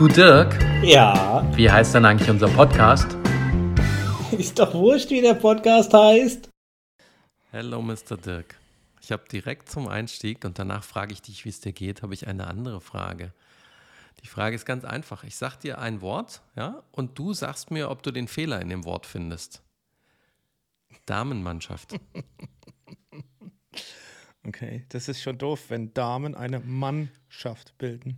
Du Dirk, Ja, wie heißt denn eigentlich unser Podcast? ist doch wurscht, wie der Podcast heißt. Hello, Mr. Dirk. Ich habe direkt zum Einstieg und danach frage ich dich, wie es dir geht, habe ich eine andere Frage. Die Frage ist ganz einfach. Ich sage dir ein Wort, ja, und du sagst mir, ob du den Fehler in dem Wort findest. Damenmannschaft. Okay, das ist schon doof, wenn Damen eine Mannschaft bilden.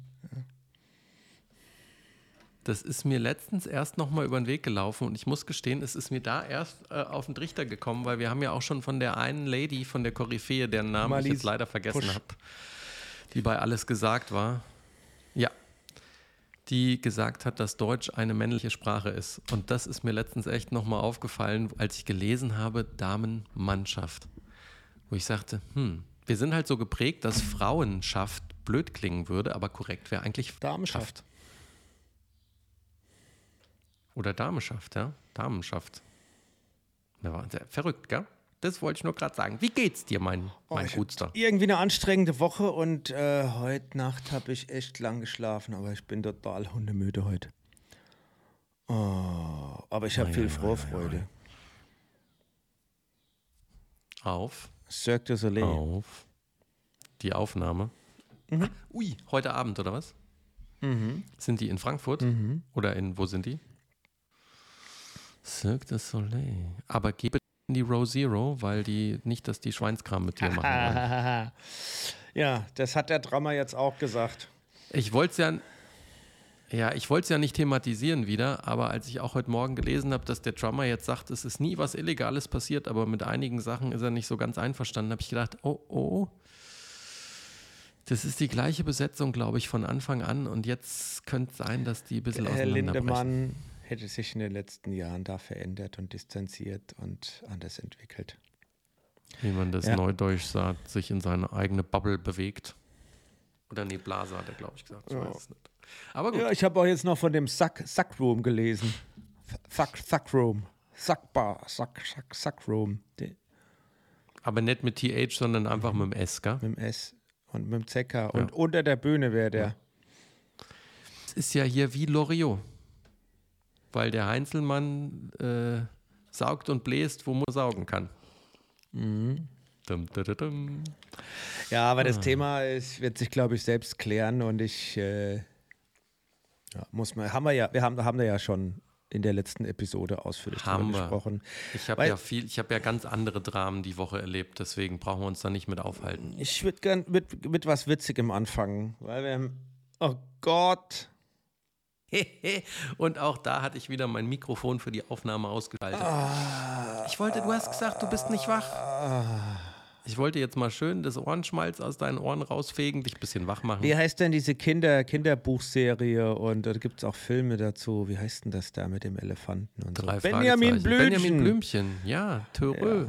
Das ist mir letztens erst nochmal über den Weg gelaufen und ich muss gestehen, es ist mir da erst äh, auf den Trichter gekommen, weil wir haben ja auch schon von der einen Lady, von der Koryphäe, deren Namen ich Marlies jetzt leider vergessen habe, die bei alles gesagt war. Ja. Die gesagt hat, dass Deutsch eine männliche Sprache ist. Und das ist mir letztens echt nochmal aufgefallen, als ich gelesen habe, Damenmannschaft. Wo ich sagte, hm, wir sind halt so geprägt, dass Frauenschaft blöd klingen würde, aber korrekt wäre eigentlich Damenschaft. Oder Damenschaft, ja? Damenschaft. Sehr verrückt, gell? Das wollte ich nur gerade sagen. Wie geht's dir, mein, mein ich Gutster? Irgendwie eine anstrengende Woche und äh, heute Nacht habe ich echt lang geschlafen, aber ich bin total hundemüde heute. Oh, aber ich habe viel Vorfreude. Auf, Cirque du Soleil. auf. Die Aufnahme. Mhm. Ui, heute Abend, oder was? Sind die in Frankfurt? Mhm. Oder in, wo sind die? Cirque du Soleil. Aber in die Row Zero, weil die nicht, dass die Schweinskram mit dir machen wollen. ja, das hat der Drama jetzt auch gesagt. Ich wollte es ja, ja, ich wollte es ja nicht thematisieren wieder, aber als ich auch heute Morgen gelesen habe, dass der Drummer jetzt sagt, es ist nie was Illegales passiert, aber mit einigen Sachen ist er nicht so ganz einverstanden, habe ich gedacht, oh, oh, das ist die gleiche Besetzung, glaube ich, von Anfang an und jetzt könnte es sein, dass die ein bisschen Herr. Lindemann hätte sich in den letzten Jahren da verändert und distanziert und anders entwickelt. Wie man das Ja. Neudeutsch sagt, sich in seine eigene Bubble bewegt. Oder nee, Blase hat er, glaube ich, gesagt. Ich weiß es nicht. Aber gut. Ja, ich habe auch jetzt noch von dem Sack, Sackroom gelesen. Sack, Sackroom. Sackbar, Sack, Sack, Sackroom. Aber nicht mit TH, sondern einfach mit dem S, gell? Mit dem S und mit dem ZK. Und unter der Bühne wäre der. Es ist ja hier wie Loriot. Weil der Heinzelmann äh, saugt und bläst, wo man saugen kann. Mhm. Dum, dum, dum. Ja, aber Ah. das Thema ist, wird sich, glaube ich, selbst klären und ich äh, ja, muss man, haben wir ja, wir haben, haben da ja schon in der letzten Episode ausführlich Haben drüber gesprochen. Ich habe ja viel, ich habe ja ganz andere Dramen die Woche erlebt, deswegen brauchen wir uns da nicht mit aufhalten. Ich würde gern mit, mit was Witzigem anfangen, weil wir haben, oh Gott, und auch da hatte ich wieder mein Mikrofon für die Aufnahme ausgeschaltet. Ich wollte, du hast gesagt, du bist nicht wach. Ich wollte jetzt mal schön das Ohrenschmalz aus deinen Ohren rausfegen, dich ein bisschen wach machen. Wie heißt denn diese Kinder, Kinderbuchserie und da gibt es auch Filme dazu. Wie heißt denn das da mit dem Elefanten und Drei so? Benjamin. Blümchen. Benjamin Blümchen, ja, Törö.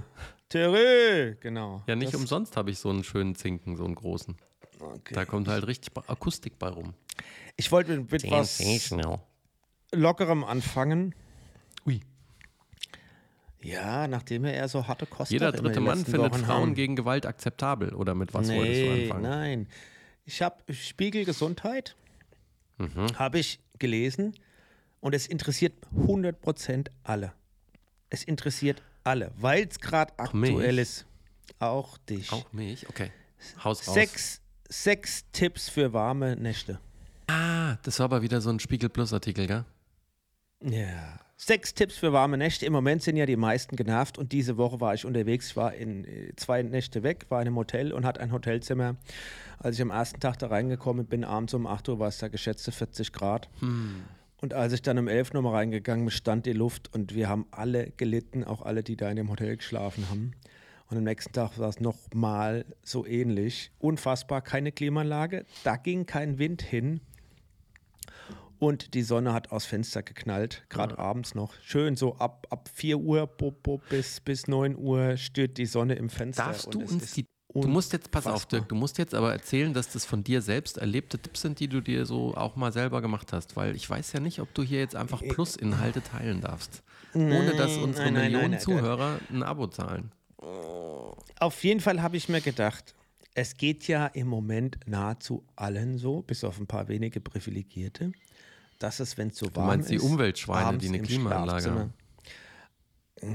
Terö, genau. Ja, nicht Das- umsonst habe ich so einen schönen Zinken, so einen großen. Okay. Da kommt halt richtig Akustik bei rum. Ich wollte mit, mit was Lockerem anfangen. Ui. Ja, nachdem er eher so harte Kost Jeder dritte Mann findet Wochen Frauen haben. gegen Gewalt akzeptabel. Oder mit was wolltest du Nee, anfangen? nein. Ich habe Spiegel Gesundheit, Mhm. habe ich gelesen und es interessiert 100% alle. Es interessiert alle, weil es gerade mich? aktuell ist. Auch dich. Auch mich? Okay. Haus. Sechs, sechs Tipps für warme Nächte. Ah, das war aber wieder so ein Spiegel Plus Artikel, gell? Ja. Sechs Tipps für warme Nächte. Im Moment sind ja die meisten genervt und diese Woche war ich unterwegs. Ich war in äh, zwei Nächte weg, war in einem Hotel und hatte ein Hotelzimmer. Als ich am ersten Tag da reingekommen bin, abends um 8 Uhr, war es da geschätzte 40 Grad. Und als ich dann um 11 Uhr mal reingegangen bin, stand die Luft und wir haben alle gelitten, auch alle, die da in dem Hotel geschlafen haben. Und am nächsten Tag war es nochmal so ähnlich. Unfassbar, keine Klimaanlage, da ging kein Wind hin. Und die Sonne hat aus Fenster geknallt, gerade abends noch. Schön so ab, ab 4 Uhr bo, bo, bis, bis 9 Uhr stört die Sonne im Fenster. Darfst du uns die. Du musst jetzt, pass auf. Dirk, du musst jetzt aber erzählen, dass das von dir selbst erlebte Tipps sind, die du dir so auch mal selber gemacht hast. Weil ich weiß ja nicht, ob du hier jetzt einfach Plusinhalte teilen darfst. ohne dass unsere nein, nein, Millionen nein, Zuhörer ein Abo zahlen. Auf jeden Fall habe ich mir gedacht, es geht ja im Moment nahezu allen so, bis auf ein paar wenige Privilegierte. Dass es, wenn es so Du warm meinst die ist, Umweltschweine, die eine im Klimaanlage haben.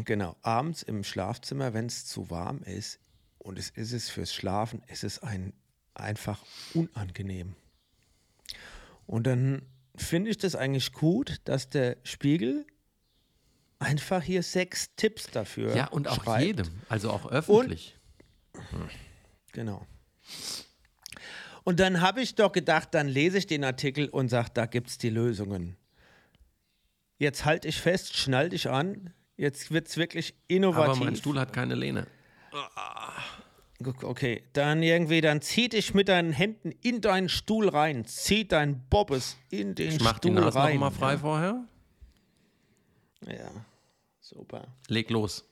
Genau, abends im Schlafzimmer, wenn es zu warm ist und es ist es fürs Schlafen, ist es ein, einfach unangenehm. Und dann finde ich das eigentlich gut, dass der Spiegel einfach hier sechs Tipps dafür Ja, und auch schreibt. jedem, also auch öffentlich. Genau. Und dann habe ich doch gedacht, dann lese ich den Artikel und sage, da gibt es die Lösungen. Jetzt halte ich fest, schnall dich an. Jetzt wird es wirklich innovativ. Aber mein Stuhl hat keine Lehne. Okay, dann irgendwie, dann zieh dich mit deinen Händen in deinen Stuhl rein. Zieh dein Bobbes in den Ich mach die Stuhl Nase noch rein. mal frei vorher. Ja. ja, super. Leg los.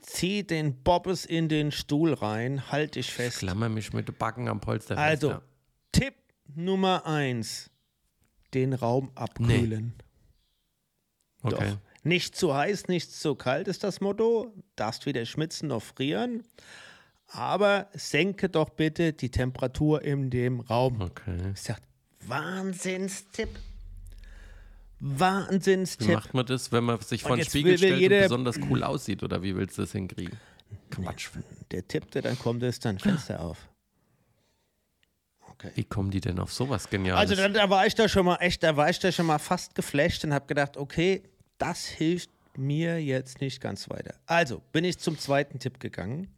Zieh den Bobbes in den Stuhl rein. Halt dich fest. Klammer mich mit den Backen am Polster fest, Also, ja. Tipp Nummer eins: den Raum abkühlen. Okay. Doch. Nicht zu heiß, nicht zu kalt ist das Motto. Darfst weder schwitzen noch frieren. Aber senke doch bitte die Temperatur in dem Raum. Okay. Ich sag, Wahnsinnstipp. Wie Wahnsinnstipp. macht man das, wenn man sich vor den Spiegel will- will stellt und besonders cool aussieht? Oder wie willst du das hinkriegen? Quatsch. Der Tipp, der dann kommt, ist dann Fenster auf. Okay. Wie kommen die denn auf sowas Geniales? Also da, da war ich da schon mal echt, da war ich da schon mal fast geflasht und habe gedacht, okay, das hilft mir jetzt nicht ganz weiter. Also bin ich zum zweiten Tipp gegangen.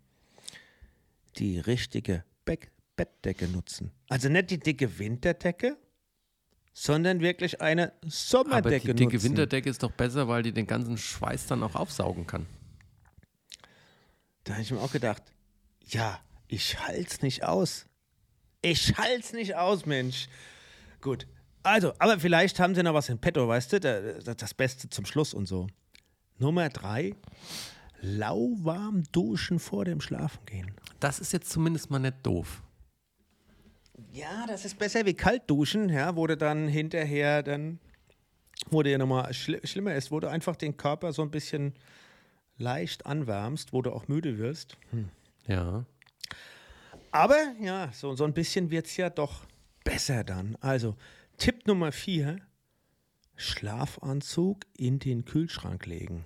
Die richtige Beck Bettdecke nutzen. Also nicht die dicke Winterdecke, sondern wirklich eine Aber Sommerdecke die dicke nutzen. Winterdecke ist doch besser, weil die den ganzen Schweiß dann auch aufsaugen kann. Da habe ich mir auch gedacht, ja, ich halt's nicht aus. Ich halt's nicht aus, Mensch. Gut. Also, aber vielleicht haben sie noch was in petto, weißt du? Da- da- Das Beste zum Schluss und so. Nummer drei, lauwarm duschen vor dem Schlafengehen. Das ist jetzt zumindest mal nicht doof. Ja, das ist besser wie kalt duschen, ja, wo du dann hinterher dann, wo dir nochmal schli schlimmer ist, wo du einfach den Körper so ein bisschen leicht anwärmst, wo du auch müde wirst. Ja. Aber ja, so, so ein bisschen wird es ja doch besser dann. Also Tipp Nummer vier: Schlafanzug in den Kühlschrank legen.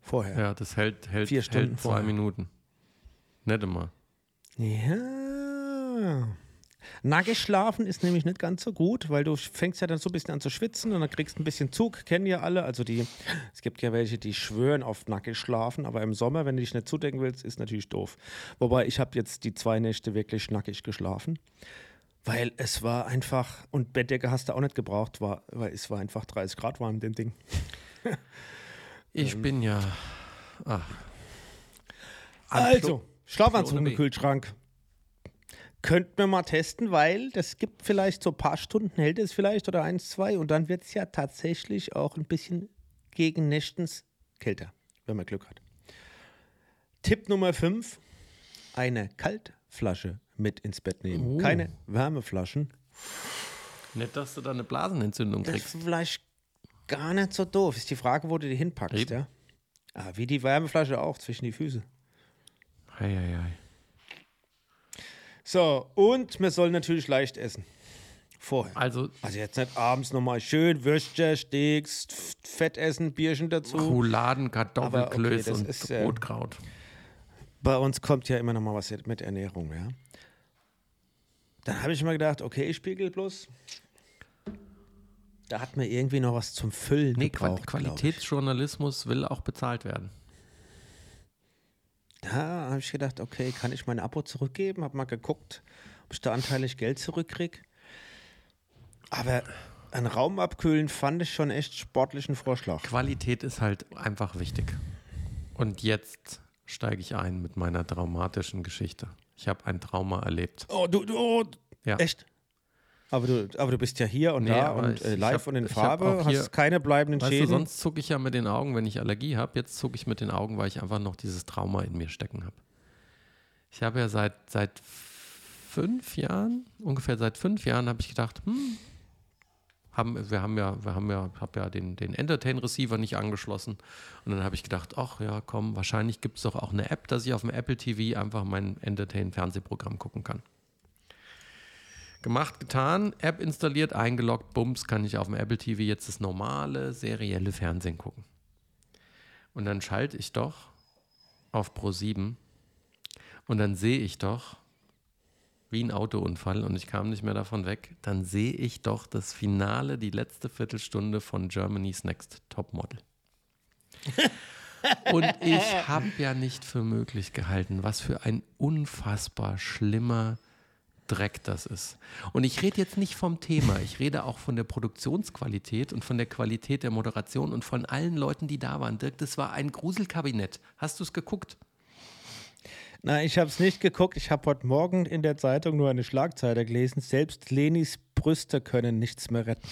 Vorher. Ja, das hält, hält, Vier Stunden hält zwei vorher. Minuten. Nicht immer. Ja. Nackig schlafen ist nämlich nicht ganz so gut, weil du fängst ja dann so ein bisschen an zu schwitzen und dann kriegst ein bisschen Zug, kennen ja alle. Also die, es gibt ja welche, die schwören auf nackig schlafen, aber im Sommer, wenn du dich nicht zudecken willst, ist natürlich doof. Wobei ich habe jetzt die zwei Nächte wirklich nackig geschlafen, weil es war einfach, und Bettdecke hast du auch nicht gebraucht, war, weil es war einfach 30 Grad warm, dem Ding. Ich bin ja. Ach, Also, Schlafanzug im. Kühlschrank. Könnten wir mal testen, weil das gibt vielleicht so ein paar Stunden, hält es vielleicht oder eins, zwei und dann wird es ja tatsächlich auch ein bisschen gegen nächtens kälter, wenn man Glück hat. Tipp Nummer 5, eine Kaltflasche mit ins Bett nehmen. Oh. Keine Wärmeflaschen. nicht, dass du da eine Blasenentzündung Das kriegst. ist vielleicht gar nicht so doof. Ist die Frage, wo du die hinpackst, Eben. ja? Ah, wie die Wärmeflasche auch, zwischen die Füße. Hei, hei, hei. So, und wir sollen natürlich leicht essen. Vorher. Also, Also jetzt nicht abends nochmal schön Würstchen, Steaks, Fett essen, Bierchen dazu. Rouladen, Aber Kartoffelklöß okay, und ist, äh, Rotkraut. Bei uns kommt ja immer noch mal was mit Ernährung, ja. Dann habe ich mir gedacht, okay, Spiegel plus. Da hat mir irgendwie noch was zum Füllen Nee, gebraucht. Qualitätsjournalismus will auch bezahlt werden. Da habe ich gedacht, okay, kann ich mein Abo zurückgeben? Habe mal geguckt, ob ich da anteilig Geld zurückkriege. Aber ein Raum abkühlen fand ich schon echt sportlichen Vorschlag. Qualität ist halt einfach wichtig. Und jetzt steige ich ein mit meiner traumatischen Geschichte. Ich habe ein Trauma erlebt. Oh, du, du oh, Ja. echt? Aber du, aber du bist ja hier und Nee, da und äh, live hab- und in Farbe, hier- hast keine bleibenden Weißt du, Schäden. sonst zucke ich ja mit den Augen, wenn ich Allergie habe. Jetzt zucke ich mit den Augen, weil ich einfach noch dieses Trauma in mir stecken habe. Ich habe ja seit, seit fünf Jahren, ungefähr seit fünf Jahren, habe ich gedacht, hm, haben, wir haben ja, wir haben ja, habe ja den, den Entertain-Receiver nicht angeschlossen. Und dann habe ich gedacht, ach ja, komm, wahrscheinlich gibt es doch auch eine App, dass ich auf dem Apple TV einfach mein Entertain-Fernsehprogramm gucken kann. Gemacht, getan, App installiert, eingeloggt, bums, kann ich auf dem Apple TV jetzt das normale, serielle Fernsehen gucken. Und dann schalte ich doch auf Pro 7 und dann sehe ich doch, wie ein Autounfall und ich kam nicht mehr davon weg, dann sehe ich doch das Finale, die letzte Viertelstunde von Germany's Next Topmodel. und ich habe ja nicht für möglich gehalten, was für ein unfassbar schlimmer Dreck das ist. Und ich rede jetzt nicht vom Thema, ich rede auch von der Produktionsqualität und von der Qualität der Moderation und von allen Leuten, die da waren. Dirk, das war ein Gruselkabinett. Hast du es geguckt? Nein, ich habe es nicht geguckt. Ich habe heute Morgen in der Zeitung nur eine Schlagzeile gelesen. Selbst Lenis Brüste können nichts mehr retten.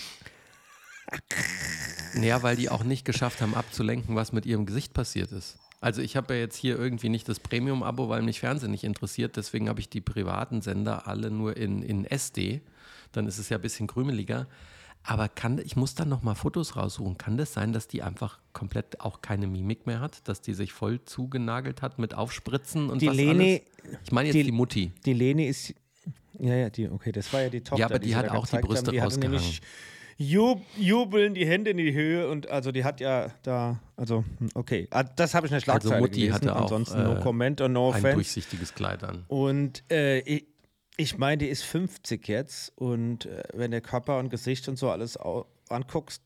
Naja, weil die auch nicht geschafft haben, abzulenken, was mit ihrem Gesicht passiert ist. Also ich habe ja jetzt hier irgendwie nicht das Premium-Abo, weil mich Fernsehen nicht interessiert. Deswegen habe ich die privaten Sender alle nur in, in SD. Dann ist es ja ein bisschen krümeliger. Aber kann, ich muss dann nochmal Fotos raussuchen. Kann das sein, dass die einfach komplett auch keine Mimik mehr hat? Dass die sich voll zugenagelt hat mit Aufspritzen und die was Leni, alles? Ich meine jetzt die, die, Mutti. Die Leni ist, ja, ja, die, okay, das war ja die Tochter. Ja, aber die, die hat auch die Brüste haben. die rausgehangen. Jub, jubeln, die Hände in die Höhe und also die hat ja da, also hm, okay, ah, das habe ich in der Schlagzeile also Mutti gelesen. Hatte auch, Ansonsten no äh, comment und no offense. Ein durchsichtiges Kleid an. Und äh, ich, ich meine, die ist 50 jetzt und äh, wenn der Körper und Gesicht und so alles anguckst,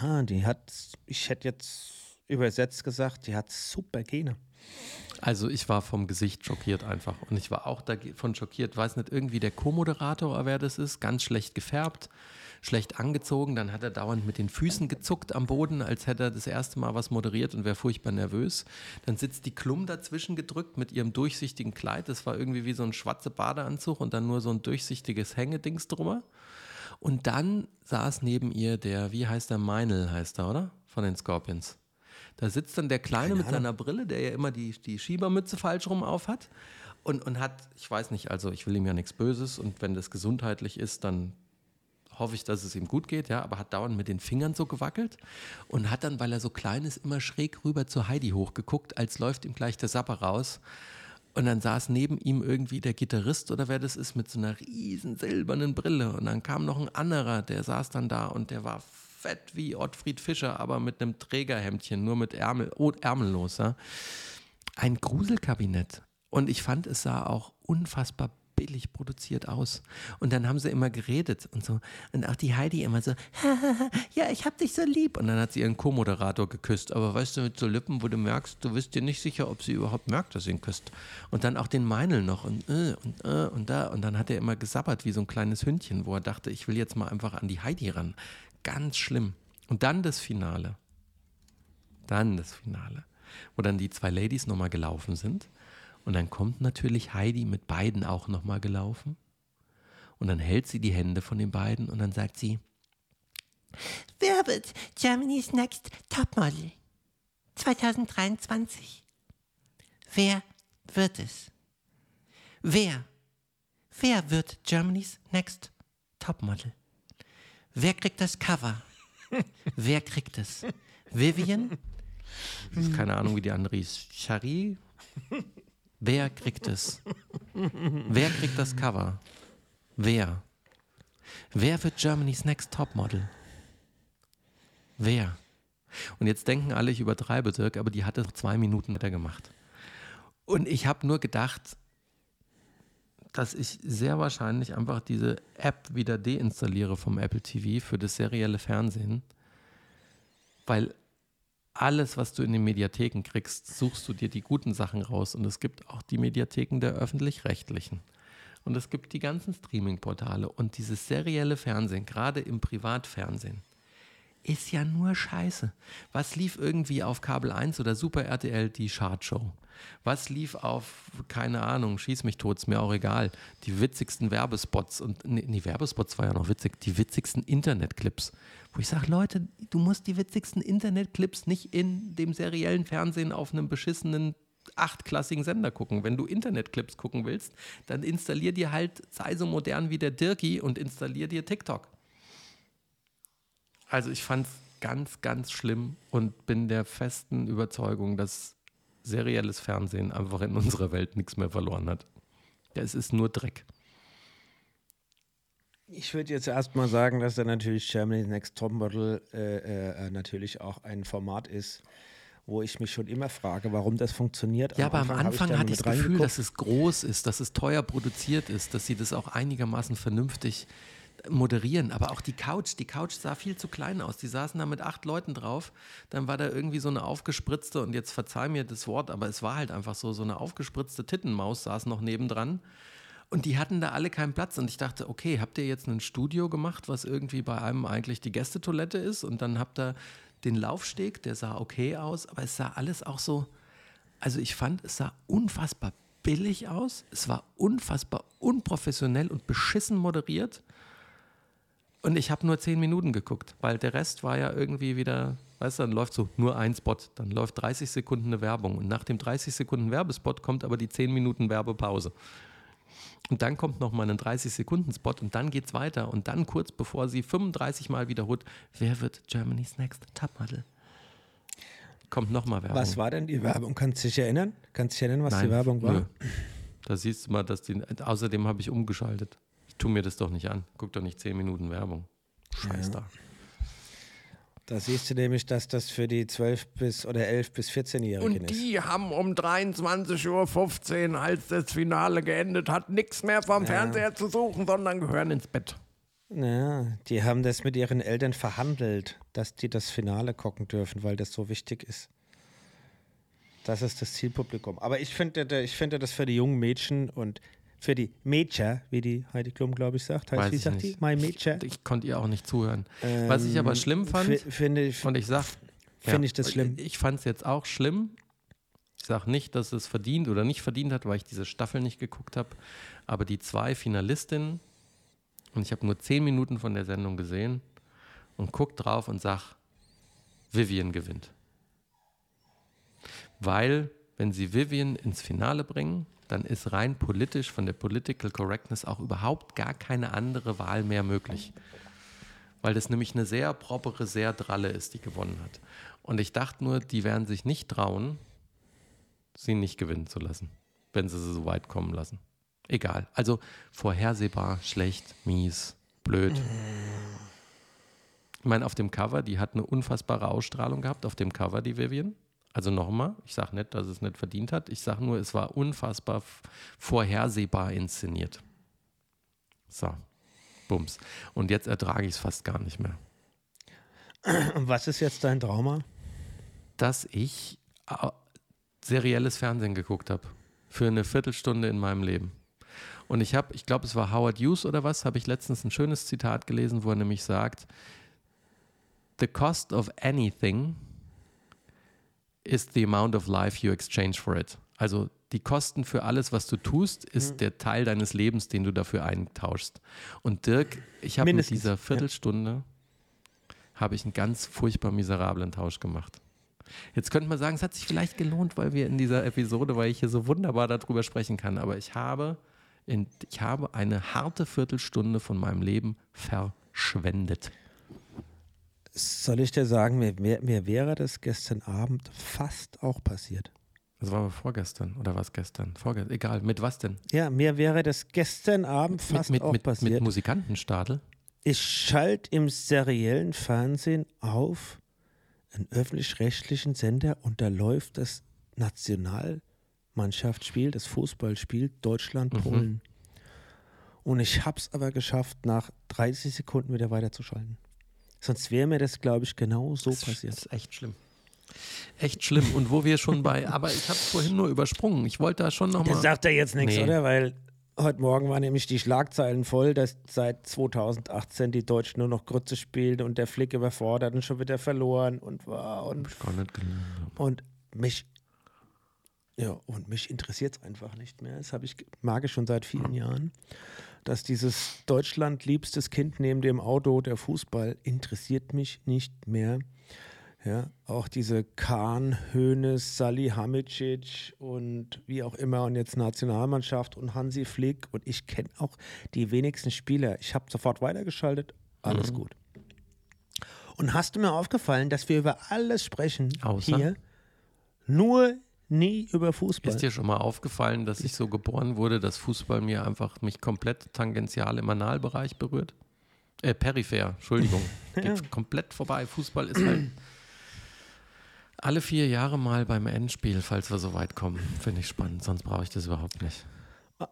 ah, die hat, ich hätte jetzt übersetzt gesagt, die hat super Gene. Also ich war vom Gesicht schockiert einfach und ich war auch davon schockiert, weiß nicht, irgendwie der Co-Moderator, wer das ist, ganz schlecht gefärbt, schlecht angezogen, dann hat er dauernd mit den Füßen gezuckt am Boden, als hätte er das erste Mal was moderiert und wäre furchtbar nervös. Dann sitzt die Klum dazwischen gedrückt mit ihrem durchsichtigen Kleid, das war irgendwie wie so ein schwarzer Badeanzug und dann nur so ein durchsichtiges Hängedings drüber. Und dann saß neben ihr der, wie heißt der, Meinl heißt er, oder? Von den Scorpions. Da sitzt dann der Kleine mit seiner Brille, der ja immer die, die Schiebermütze falsch rum auf hat und, und hat, ich weiß nicht, also ich will ihm ja nichts Böses und wenn das gesundheitlich ist, dann hoffe ich, dass es ihm gut geht, ja, aber hat dauernd mit den Fingern so gewackelt und hat dann, weil er so klein ist, immer schräg rüber zu Heidi hochgeguckt, als läuft ihm gleich der Sapper raus. Und dann saß neben ihm irgendwie der Gitarrist oder wer das ist mit so einer riesen silbernen Brille. Und dann kam noch ein anderer, der saß dann da und der war fett wie Ottfried Fischer, aber mit einem Trägerhemdchen, nur mit Ärmel, oh, ärmellos. Ja? Ein Gruselkabinett. Und ich fand, es sah auch unfassbar billig produziert aus. Und dann haben sie immer geredet und so. Und auch die Heidi immer so, ja, ich hab dich so lieb. Und dann hat sie ihren Co-Moderator geküsst. Aber weißt du, mit so Lippen, wo du merkst, du bist dir nicht sicher, ob sie überhaupt merkt, dass sie ihn küsst. Und dann auch den Meinl noch und äh, und äh, und da. Und dann hat er immer gesabbert wie so ein kleines Hündchen, wo er dachte, ich will jetzt mal einfach an die Heidi ran. Ganz schlimm. Und dann das Finale. Dann das Finale. Wo dann die zwei Ladies nochmal gelaufen sind. Und dann kommt natürlich Heidi mit beiden auch nochmal gelaufen. Und dann hält sie die Hände von den beiden und dann sagt sie, Wer wird Germany's Next Topmodel 2023? Wer wird es? Wer? Wer wird Germany's Next Topmodel? Wer kriegt das Cover? Wer kriegt es? Vivian? Keine Ahnung, wie die andere ist. Shari? Wer kriegt es? Wer kriegt das Cover? Wer? Wer wird Germany's Next Topmodel? Wer? Und jetzt denken alle, ich übertreibe Dirk, aber die hatte zwei Minuten weitergemacht. Und ich habe nur gedacht, dass ich sehr wahrscheinlich einfach diese App wieder deinstalliere vom Apple TV für das serielle Fernsehen, weil alles, was du in den Mediatheken kriegst, suchst du dir die guten Sachen raus. Und es gibt auch die Mediatheken der öffentlich-rechtlichen. Und es gibt die ganzen Streaming-Portale. Und dieses serielle Fernsehen, gerade im Privatfernsehen, ist ja nur Scheiße. Was lief irgendwie auf Kabel 1 oder Super RTL die Chartshow? Was lief auf, keine Ahnung, schieß mich tot, ist mir auch egal. Die witzigsten Werbespots und nee, die Werbespots war ja noch witzig, die witzigsten Internetclips. Wo ich sage, Leute, du musst die witzigsten Internetclips nicht in dem seriellen Fernsehen auf einem beschissenen achtklassigen Sender gucken. Wenn du Internetclips gucken willst, dann installier dir halt, sei so modern wie der Dirki und installier dir TikTok. Also ich fand es ganz, ganz schlimm und bin der festen Überzeugung, dass serielles Fernsehen einfach in unserer Welt nichts mehr verloren hat. Es ist nur Dreck. Ich würde jetzt erstmal sagen, dass da natürlich Germany's Next Topmodel äh, äh, natürlich auch ein Format ist, wo ich mich schon immer frage, warum das funktioniert. Ja, aber am hab Anfang da hatte ich das Gefühl, dass es groß ist, dass es teuer produziert ist, dass sie das auch einigermaßen vernünftig moderieren. Aber auch die Couch, die Couch sah viel zu klein aus. Die saßen da mit acht Leuten drauf. Dann war da irgendwie so eine aufgespritzte, und jetzt verzeih mir das Wort, aber es war halt einfach so, so eine aufgespritzte Tittenmaus saß noch nebendran. Und die hatten da alle keinen Platz. Und ich dachte, okay, habt ihr jetzt ein Studio gemacht, was irgendwie bei einem eigentlich die Gästetoilette ist? Und dann habt ihr den Laufsteg, der sah okay aus, aber es sah alles auch so, also ich fand, es sah unfassbar billig aus. Es war unfassbar unprofessionell und beschissen moderiert. Und ich habe nur zehn Minuten geguckt, weil der Rest war ja irgendwie wieder, weißt du, dann läuft so nur ein Spot, dann läuft 30 Sekunden eine Werbung und nach dem 30 Sekunden Werbespot kommt aber die 10 Minuten Werbepause. Und dann kommt nochmal ein 30-Sekunden-Spot und dann geht's weiter. Und dann kurz bevor sie 35 Mal wiederholt, wer wird Germany's Next Topmodel? Kommt nochmal Werbung. Was war denn die Werbung? Kannst du dich erinnern? Kannst du dich erinnern, was Nein, die Werbung war? nö. Da siehst du mal, dass die. Außerdem habe ich umgeschaltet. Ich tue mir das doch nicht an. Guck doch nicht 10 Minuten Werbung. Scheiß da. Da siehst du nämlich, dass das für die 12 bis oder 11 bis 14-Jährigen Und ist. die haben um 23.15 Uhr, als das Finale geendet hat, nichts mehr vom Fernseher zu suchen, sondern gehören ins Bett. Ja, die haben das mit ihren Eltern verhandelt, dass die das Finale gucken dürfen, weil das so wichtig ist. Das ist das Zielpublikum. Aber ich finde, ich finde das für die jungen Mädchen und für die Mädchen, wie die Heidi Klum, glaube ich, sagt. Heißt, Weiß wie ich sagt nicht. die? Mein Mädchen. Ich konnte ihr auch nicht zuhören. Was ich aber schlimm fand, Finde ich, und ich sag, Finde ich das schlimm. Ich fand es jetzt auch schlimm. Ich sage nicht, dass es verdient oder nicht verdient hat, weil ich diese Staffel nicht geguckt habe. Aber die zwei Finalistinnen, und ich habe nur zehn Minuten von der Sendung gesehen, und guck drauf und sag, Vivian gewinnt. Weil, wenn sie Vivian ins Finale bringen, dann ist rein politisch von der Political Correctness auch überhaupt gar keine andere Wahl mehr möglich weil das nämlich eine sehr propere, sehr dralle ist, die gewonnen hat. Und ich dachte nur, die werden sich nicht trauen, sie nicht gewinnen zu lassen, wenn sie sie so weit kommen lassen. Egal. Also vorhersehbar, schlecht, mies, blöd. Ich meine, auf dem Cover, die hat eine unfassbare Ausstrahlung gehabt, auf dem Cover, die Vivian. Also nochmal, ich sage nicht, dass es nicht verdient hat. Ich sage nur, es war unfassbar vorhersehbar inszeniert. So, bums. Und jetzt ertrage ich es fast gar nicht mehr. Und was ist jetzt dein Trauma? dass ich äh, serielles Fernsehen geguckt habe. Für eine Viertelstunde in meinem Leben. Und ich habe, ich glaube, es war Howard Hughes oder was, habe ich letztens ein schönes Zitat gelesen, wo er nämlich sagt, The cost of anything is the amount of life you exchange for it. Also die Kosten für alles, was du tust, ist der Teil deines Lebens, den du dafür eintauschst. Und Dirk, ich habe mit dieser ja. Viertelstunde habe ich einen ganz furchtbar miserablen Tausch gemacht. Jetzt könnte man sagen, es hat sich vielleicht gelohnt, weil wir in dieser Episode, weil ich hier so wunderbar darüber sprechen kann, aber ich habe, in, ich habe eine harte Viertelstunde von meinem Leben verschwendet. Soll ich dir sagen, mir, mir, mir wäre das gestern Abend fast auch passiert. Das war aber vorgestern oder was gestern? Vorgestern, egal, mit was denn? Ja, mir wäre das gestern Abend fast mit, auch mit, mit, passiert. mit Musikantenstadel? ich schalte im seriellen Fernsehen auf einen öffentlich-rechtlichen Sender und da läuft das Nationalmannschaftsspiel, das Fußballspiel Deutschland-Polen. Und ich habe es aber geschafft, nach 30 Sekunden wieder weiterzuschalten. Sonst wäre mir das, glaube ich, genau so Das passiert. ist echt schlimm. Echt schlimm. Und wo wir schon bei, aber ich habe es vorhin nur übersprungen. Ich wollte da schon Das nochmal. sagt er jetzt nichts, Nee. oder? Weil heute Morgen waren nämlich die Schlagzeilen voll, dass seit 2018 die Deutschen nur noch Grütze spielen und der Flick überfordert und schon wieder verloren und war und, Gar nicht gelungen. und mich ja und mich interessiert es einfach nicht mehr. Das habe ich mag ich schon seit vielen Jahren, dass dieses Deutschland liebstes Kind neben dem Auto der Fußball interessiert mich nicht mehr. Ja, auch diese Kahn, Hoeneß, Salihamidzic und wie auch immer und jetzt Nationalmannschaft und Hansi Flick und ich kenne auch die wenigsten Spieler. Ich habe sofort weitergeschaltet, alles gut. Und hast du mir aufgefallen, dass wir über alles sprechen Außer? hier, nur nie über Fußball? Ist dir schon mal aufgefallen, dass ich so geboren wurde, dass Fußball mir einfach mich komplett tangential im Analbereich berührt? Äh, peripher, Entschuldigung. Geht komplett vorbei. Fußball ist halt alle vier Jahre mal beim Endspiel, falls wir so weit kommen. Finde ich spannend, sonst brauche ich das überhaupt nicht.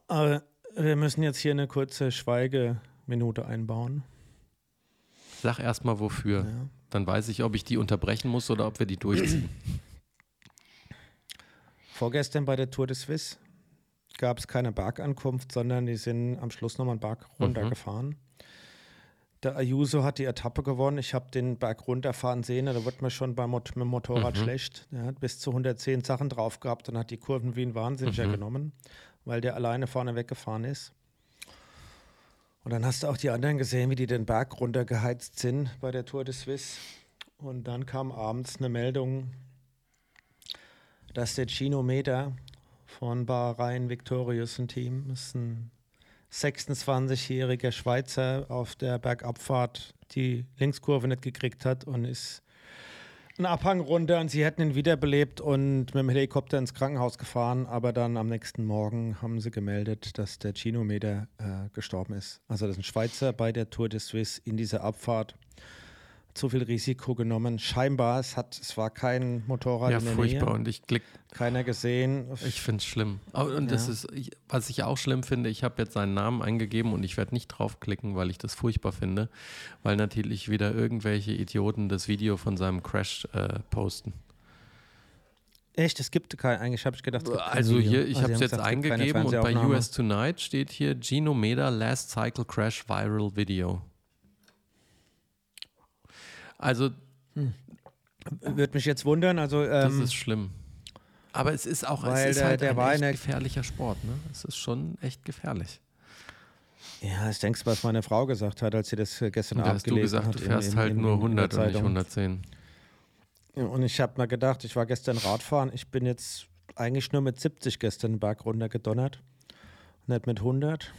Aber wir müssen jetzt hier eine kurze Schweigeminute einbauen. Sag erstmal wofür. Ja. Dann weiß ich, ob ich die unterbrechen muss oder ob wir die durchziehen. Vorgestern bei der Tour de Suisse gab es keine Bergankunft, sondern die sind am Schluss nochmal einen Berg runtergefahren. Der Ayuso hat die Etappe gewonnen. Ich habe den Berg runterfahren sehen, da wird mir schon beim Mot mit dem Motorrad schlecht. Er hat bis zu 110 Sachen drauf gehabt und hat die Kurven wie ein Wahnsinniger genommen, weil der alleine vorne weggefahren ist. Und dann hast du auch die anderen gesehen, wie die den Berg runtergeheizt sind bei der Tour de Suisse. Und dann kam abends eine Meldung, dass der Gino Meter von Bahrain Victorious ein Team ist ein 26-jähriger Schweizer auf der Bergabfahrt die Linkskurve nicht gekriegt hat und ist einen Abhang runter und sie hätten ihn wiederbelebt und mit dem Helikopter ins Krankenhaus gefahren, aber dann am nächsten Morgen haben sie gemeldet, dass der Gino Meter äh, gestorben ist. Also das ist ein Schweizer bei der Tour de Suisse in dieser Abfahrt zu viel Risiko genommen. Scheinbar, es, hat, es war kein Motorrad ja, in der furchtbar. Nähe. Und ich klick, Keiner gesehen. ich finde es schlimm. Und das Ja. ist, was ich auch schlimm finde, ich habe jetzt seinen Namen eingegeben und ich werde nicht draufklicken, weil ich das furchtbar finde, weil natürlich wieder irgendwelche Idioten das Video von seinem Crash äh, posten. Echt, es gibt kein, eigentlich habe ich gedacht, Also hier, ich Ah, habe es jetzt gesagt, eingegeben und bei. US Tonight steht hier Gino Meda Last Cycle Crash Viral Video. Also Würde mich jetzt wundern, also das ähm, ist schlimm. Aber es ist auch weil es ist der- halt der ein war echt in gefährlicher Sport. Ne? Es ist schon echt gefährlich. ja, ich denke, was meine Frau gesagt hat, als sie das gestern da Abend hast du gelesen gesagt, hat. du fährst im- halt im- nur in der 100 und nicht Zeitung. 110. Und ich habe mir gedacht, ich war gestern Radfahren, ich bin jetzt eigentlich nur mit 70 gestern den Berg runter gedonnert, nicht mit 100.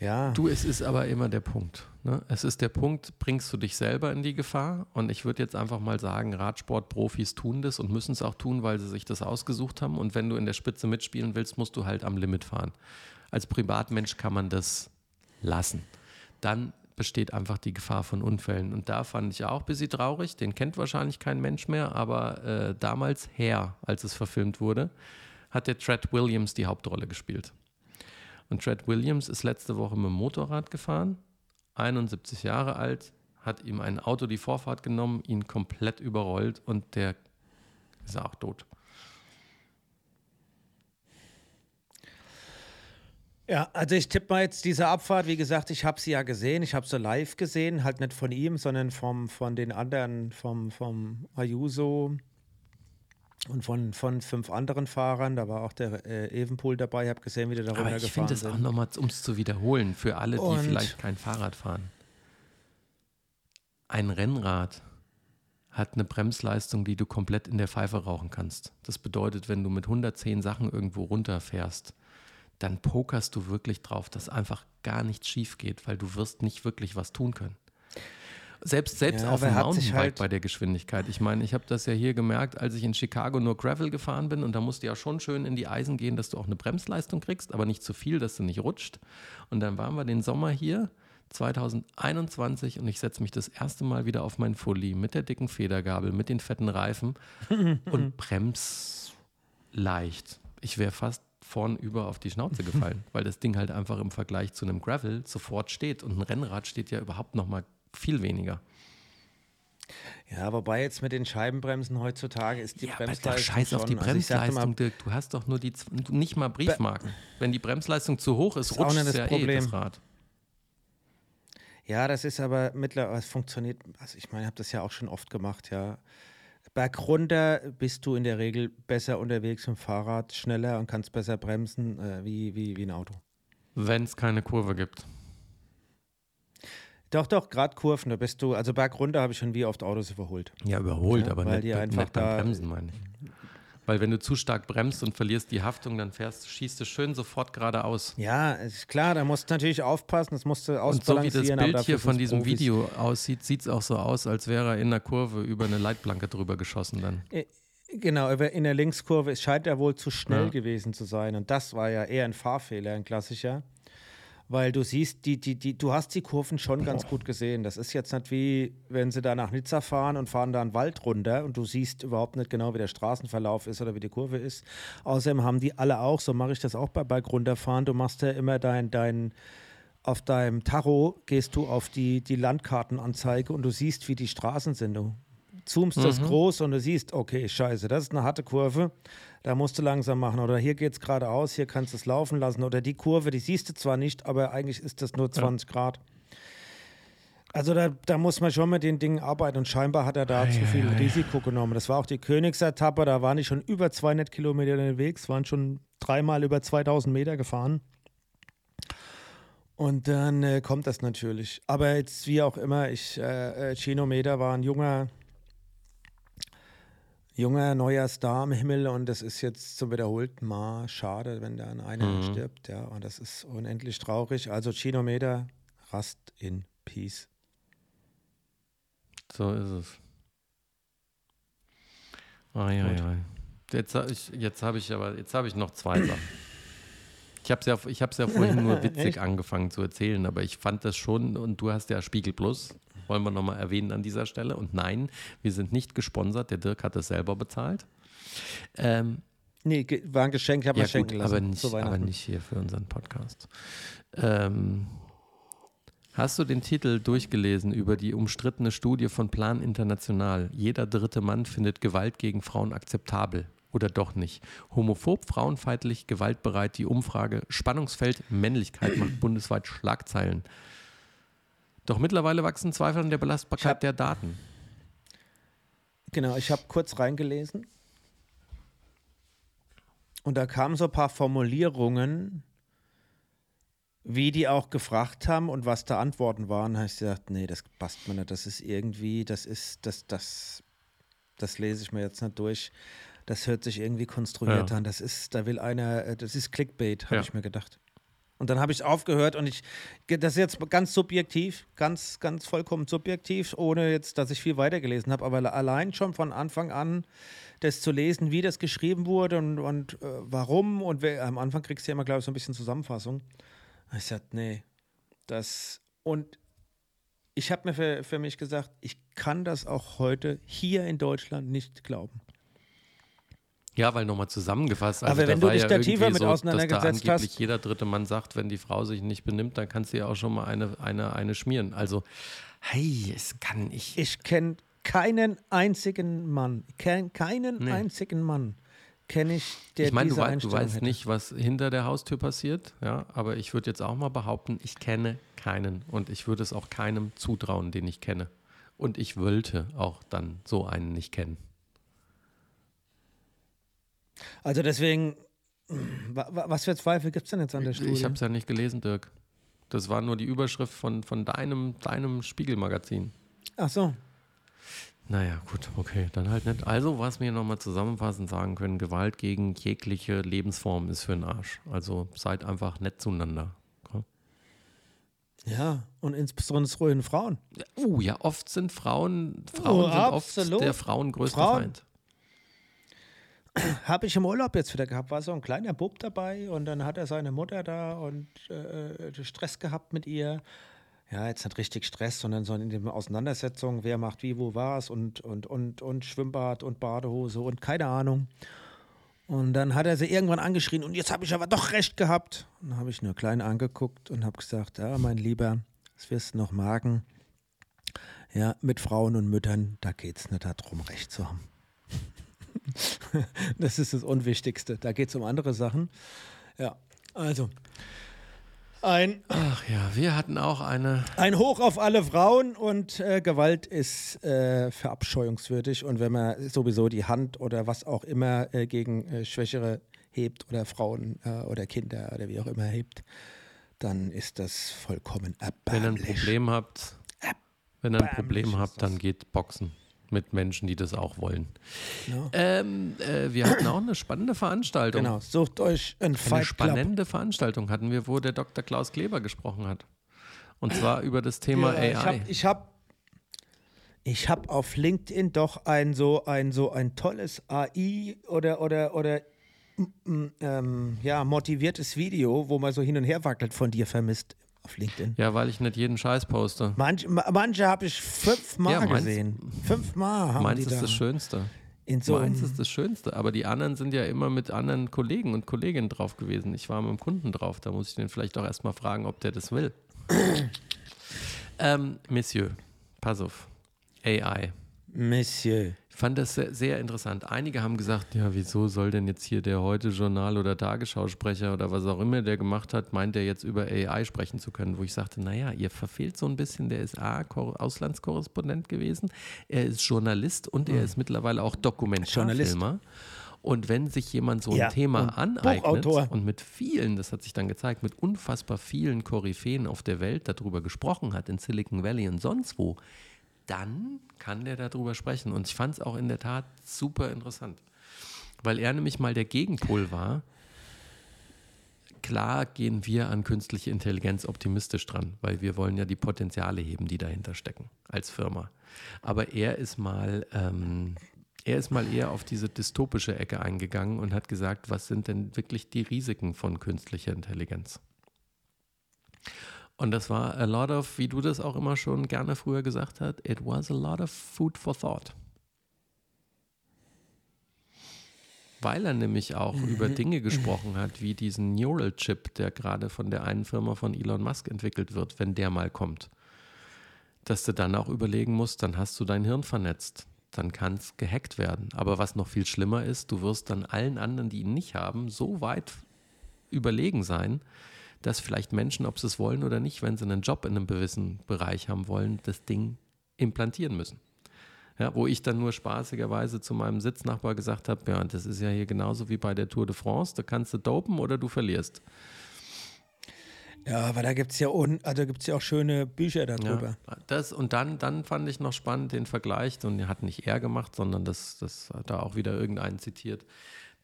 Ja, Du, es ist aber immer der Punkt. Ne? Es ist der Punkt, bringst du dich selber in die Gefahr? Und ich würde jetzt einfach mal sagen, Radsportprofis tun das und müssen es auch tun, weil sie sich das ausgesucht haben. Und wenn du in der Spitze mitspielen willst, musst du halt am Limit fahren. Als Privatmensch kann man das lassen. Dann besteht einfach die Gefahr von Unfällen. Und da fand ich auch ein bisschen traurig, den kennt wahrscheinlich kein Mensch mehr, aber äh, damals her, als es verfilmt wurde, hat der Tread Williams die Hauptrolle gespielt. Und Tread Williams ist letzte Woche mit dem Motorrad gefahren, 71 Jahre alt, hat ihm ein Auto die Vorfahrt genommen, ihn komplett überrollt und der ist auch tot. Ja, also ich tippe mal jetzt diese Abfahrt, wie gesagt, ich habe sie ja gesehen, ich habe sie live gesehen, halt nicht von ihm, sondern vom, von den anderen, vom, vom Ayuso und von, von fünf anderen Fahrern, da war auch der äh, Evenpool dabei, ich habe gesehen, wie die da Aber ich runtergefahren finde es auch nochmal, um es zu wiederholen, für alle, die Und- vielleicht kein Fahrrad fahren. Ein Rennrad hat eine Bremsleistung, die du komplett in der Pfeife rauchen kannst. Das bedeutet, wenn du mit 110 Sachen irgendwo runterfährst, dann pokerst du wirklich drauf, dass einfach gar nichts schief geht, weil du wirst nicht wirklich was tun können. Selbst, selbst Ja, auf dem Mountainbike halt- bei der Geschwindigkeit. Ich meine, ich habe das ja hier gemerkt, als ich in Chicago nur Gravel gefahren bin und da musst du ja schon schön in die Eisen gehen, dass du auch eine Bremsleistung kriegst, aber nicht zu viel, dass du nicht rutscht. Und dann waren wir den Sommer hier, 2021, und ich setze mich das erste Mal wieder auf mein Fully mit der dicken Federgabel, mit den fetten Reifen und brems leicht. Ich wäre fast vorn über auf die Schnauze gefallen, weil das Ding halt einfach im Vergleich zu einem Gravel sofort steht und ein Rennrad steht ja überhaupt noch mal viel weniger. Ja, wobei jetzt mit den Scheibenbremsen heutzutage ist die ja, aber Bremsleistung da scheiß auf die also Bremsleistung, mal, Dirk. Du hast doch nur die, nicht mal Briefmarken. Wenn die Bremsleistung zu hoch ist, Ist rutscht das ja eh Problem. das Rad. Ja, das ist aber mittlerweile, es funktioniert, also ich meine, ich habe das ja auch schon oft gemacht, ja. Bergrunter bist du in der Regel besser unterwegs dem Fahrrad, schneller und kannst besser bremsen äh, wie, wie, wie ein Auto. Wenn es keine Kurve gibt. Doch, doch, gerade Kurven, da bist du, also bergrunter habe ich schon wie oft Autos überholt. Ja, überholt, Ja, aber weil nicht, die einfach nicht beim da- Bremsen, meine ich. Weil wenn du zu stark bremst und verlierst die Haftung, dann fährst, schießt du schön sofort geradeaus. Ja, ist klar, da musst du natürlich aufpassen, das musst du Und so wie das ausbalancieren. Bild hier von diesem Profis. Video aussieht, sieht es auch so aus, als wäre er in der Kurve über eine Leitplanke drüber geschossen dann. Genau, aber in der Linkskurve es scheint er wohl zu schnell Ja. gewesen zu sein. Und das war ja eher ein Fahrfehler, ein klassischer. Weil du siehst, die, die, die, du hast die Kurven schon ganz gut gesehen. Das ist jetzt nicht wie, wenn sie da nach Nizza fahren und fahren da einen Wald runter und du siehst überhaupt nicht genau, wie der Straßenverlauf ist oder wie die Kurve ist. Außerdem haben die alle auch, so mache ich das auch bei Bike runterfahren, du machst ja immer dein, dein auf deinem Tacho gehst du auf die, die Landkartenanzeige und du siehst, wie die Straßen sind. Du zoomst das groß und du siehst, okay, scheiße, das ist eine harte Kurve, da musst du langsam machen. Oder hier geht es geradeaus, hier kannst du es laufen lassen. Oder die Kurve, die siehst du zwar nicht, aber eigentlich ist das nur 20 Grad. Also da, da muss man schon mit den Dingen arbeiten und scheinbar hat er da zu viel Risiko genommen. Das war auch die Königsetappe, da waren die schon über 200 Kilometer unterwegs, waren schon dreimal über 2000 Meter gefahren. Und dann äh, kommt das natürlich. Aber jetzt wie auch immer, ich, äh, äh, Chinometer war ein junger, junger neuer Star im Himmel und das ist jetzt zum wiederholten Mal schade, wenn dann einer stirbt. Ja, und das ist unendlich traurig. Also Chinometer, Rast in Peace. So ist es. Ai, ai, ai. Jetzt, ich, jetzt habe ich aber, jetzt habe ich noch zwei Sachen. Ich habe es ja, ich ja vorhin nur witzig angefangen zu erzählen, aber ich fand das schon, und du hast ja Spiegel Plus, wollen wir nochmal erwähnen an dieser Stelle. Und nein, wir sind nicht gesponsert, der Dirk hat es selber bezahlt. Ähm, Nee, war ein Geschenk, ich habe ja, mir schenken lassen. aber nicht, aber nicht hier für unseren Podcast. Ähm, hast du den Titel durchgelesen über die umstrittene Studie von Plan International? Jeder dritte Mann findet Gewalt gegen Frauen akzeptabel. Oder doch nicht? Homophob, frauenfeindlich, gewaltbereit, die Umfrage Spannungsfeld Männlichkeit macht bundesweit Schlagzeilen. Doch mittlerweile wachsen Zweifel an der Belastbarkeit hab- der Daten. Genau, ich habe kurz reingelesen. Und da kamen so ein paar Formulierungen, wie die auch gefragt haben und was da Antworten waren. Da habe ich gesagt, nee, das passt mir nicht. Das ist irgendwie, das ist, das, das, das lese ich mir jetzt nicht durch. Das hört sich irgendwie konstruiert Ja. an. Das ist, da will einer, äh, das ist Clickbait, habe Ja. ich mir gedacht. Und dann habe ich aufgehört und ich, das ist jetzt ganz subjektiv, ganz, ganz vollkommen subjektiv, ohne jetzt, dass ich viel weitergelesen habe, aber allein schon von Anfang an das zu lesen, wie das geschrieben wurde und, und äh, warum und wer, am Anfang kriegst du ja immer, glaube ich, so ein bisschen Zusammenfassung. Ich sagte, nee, das und ich habe mir für, für mich gesagt, ich kann das auch heute hier in Deutschland nicht glauben. Ja, weil nochmal zusammengefasst. Also Aber da wenn du war dich ja da irgendwie tiefer mit so, dass auseinandergesetzt da angeblich hast- jeder dritte Mann sagt, wenn die Frau sich nicht benimmt, dann kannst du ja auch schon mal eine, eine, eine schmieren. Also, hey, es kann ich. Ich kenne keinen einzigen Mann, kenn, keinen Nee. einzigen Mann kenne ich, der ich meine, du, wei du weißt hätte. nicht, was hinter der Haustür passiert, ja, aber ich würde jetzt auch mal behaupten, ich kenne keinen und ich würde es auch keinem zutrauen, den ich kenne. Und ich wollte auch dann so einen nicht kennen. Also deswegen, wa- wa- was für Zweifel gibt es denn jetzt an der Studie? Ich habe es ja nicht gelesen, Dirk. Das war nur die Überschrift von, von deinem, deinem Spiegelmagazin. Ach so. Naja, gut, okay, dann halt nicht. Also, was wir nochmal zusammenfassend sagen können, Gewalt gegen jegliche Lebensform ist für den Arsch. Also seid einfach nett zueinander. Okay? Ja, und insbesondere den Frauen. Uh, ja, oft sind Frauen, Frauen Oh, sind oft der Frauen größter Frauen. Feind. Habe ich im Urlaub jetzt wieder gehabt, war so ein kleiner Bub dabei und dann hat er seine Mutter da und äh, Stress gehabt mit ihr. Ja, jetzt nicht richtig Stress, sondern so in den Auseinandersetzungen, wer macht wie, wo was und, und, und, und Schwimmbad und Badehose und keine Ahnung. Und dann hat er sie irgendwann angeschrien und jetzt habe ich aber doch recht gehabt. Und dann habe ich nur klein angeguckt und habe gesagt, ja, mein Lieber, das wirst du noch merken. Ja, mit Frauen und Müttern, da geht es nicht darum, recht zu haben. Das ist das Unwichtigste. Da geht es um andere Sachen. Ja, also. Ein, Ach ja, wir hatten auch eine. ein Hoch auf alle Frauen und äh, Gewalt ist äh, verabscheuungswürdig. Und wenn man sowieso die Hand oder was auch immer äh, gegen äh, Schwächere hebt oder Frauen äh, oder Kinder oder wie auch immer hebt, dann ist das vollkommen Wenn ihr ein erbärmlich. Problem habt, wenn ihr ein Erbärmlich Problem habt, dann geht boxen mit Menschen, die das auch wollen. Ja. Ähm, äh, wir hatten auch eine spannende Veranstaltung. Genau, sucht euch einen Eine Fight Club. spannende Veranstaltung hatten wir, wo der Dr. Klaus Kleber gesprochen hat. Und zwar über das Thema Ja, Ich AI. habe ich hab, ich hab auf LinkedIn doch ein so ein so ein tolles AI oder oder oder ähm, ja, motiviertes Video, wo man so hin und her wackelt von dir vermisst auf LinkedIn. Ja, weil ich nicht jeden Scheiß poste. Manch, ma- manche habe ich fünfmal Ja, meins- gesehen. Fünfmal haben Meins die ist da das Schönste. in so Meins ist das Schönste. Aber die anderen sind ja immer mit anderen Kollegen und Kolleginnen drauf gewesen. Ich war mit dem Kunden drauf. Da muss ich den vielleicht auch erstmal fragen, ob der das will. ähm, Monsieur, pass auf. AI. Monsieur. Ich fand das sehr, sehr interessant. Einige haben gesagt, ja, wieso soll denn jetzt hier der Heute-Journal oder Tagesschausprecher oder was auch immer der gemacht hat, meint er jetzt über AI sprechen zu können, wo ich sagte, naja, ihr verfehlt so ein bisschen, der ist A, Kor- Auslandskorrespondent gewesen, er ist Journalist und er ist mittlerweile auch Dokumentarfilmer. Und wenn sich jemand so ein Ja, Thema und aneignet Buchautor. und mit vielen, das hat sich dann gezeigt, mit unfassbar vielen Koryphäen auf der Welt darüber gesprochen hat, in Silicon Valley und sonst wo, dann kann der darüber sprechen. Und ich fand es auch in der Tat super interessant, weil er nämlich mal der Gegenpol war. Klar gehen wir an künstliche Intelligenz optimistisch dran, weil wir wollen ja die Potenziale heben, die dahinter stecken als Firma. Aber er ist mal, ähm, er ist mal eher auf diese dystopische Ecke eingegangen und hat gesagt, was sind denn wirklich die Risiken von künstlicher Intelligenz? Und das war a lot of, wie du das auch immer schon gerne früher gesagt hast, it was a lot of food for thought. Weil er nämlich auch über Dinge gesprochen hat, wie diesen Neural Chip, der gerade von der einen Firma von Elon Musk entwickelt wird, wenn der mal kommt. Dass du dann auch überlegen musst, dann hast du dein Hirn vernetzt. Dann kann es gehackt werden. Aber was noch viel schlimmer ist, du wirst dann allen anderen, die ihn nicht haben, so weit überlegen sein, dass vielleicht Menschen, ob sie es wollen oder nicht, wenn sie einen Job in einem gewissen Bereich haben wollen, das Ding implantieren müssen. Ja, wo ich dann nur spaßigerweise zu meinem Sitznachbar gesagt habe, ja, das ist ja hier genauso wie bei der Tour de France, da kannst du dopen oder du verlierst. Ja, aber da gibt es ja, un, also gibt's ja auch schöne Bücher darüber. Ja, das, und dann, dann fand ich noch spannend den Vergleich, und er hat nicht er gemacht, sondern das, das hat da auch wieder irgendeinen zitiert,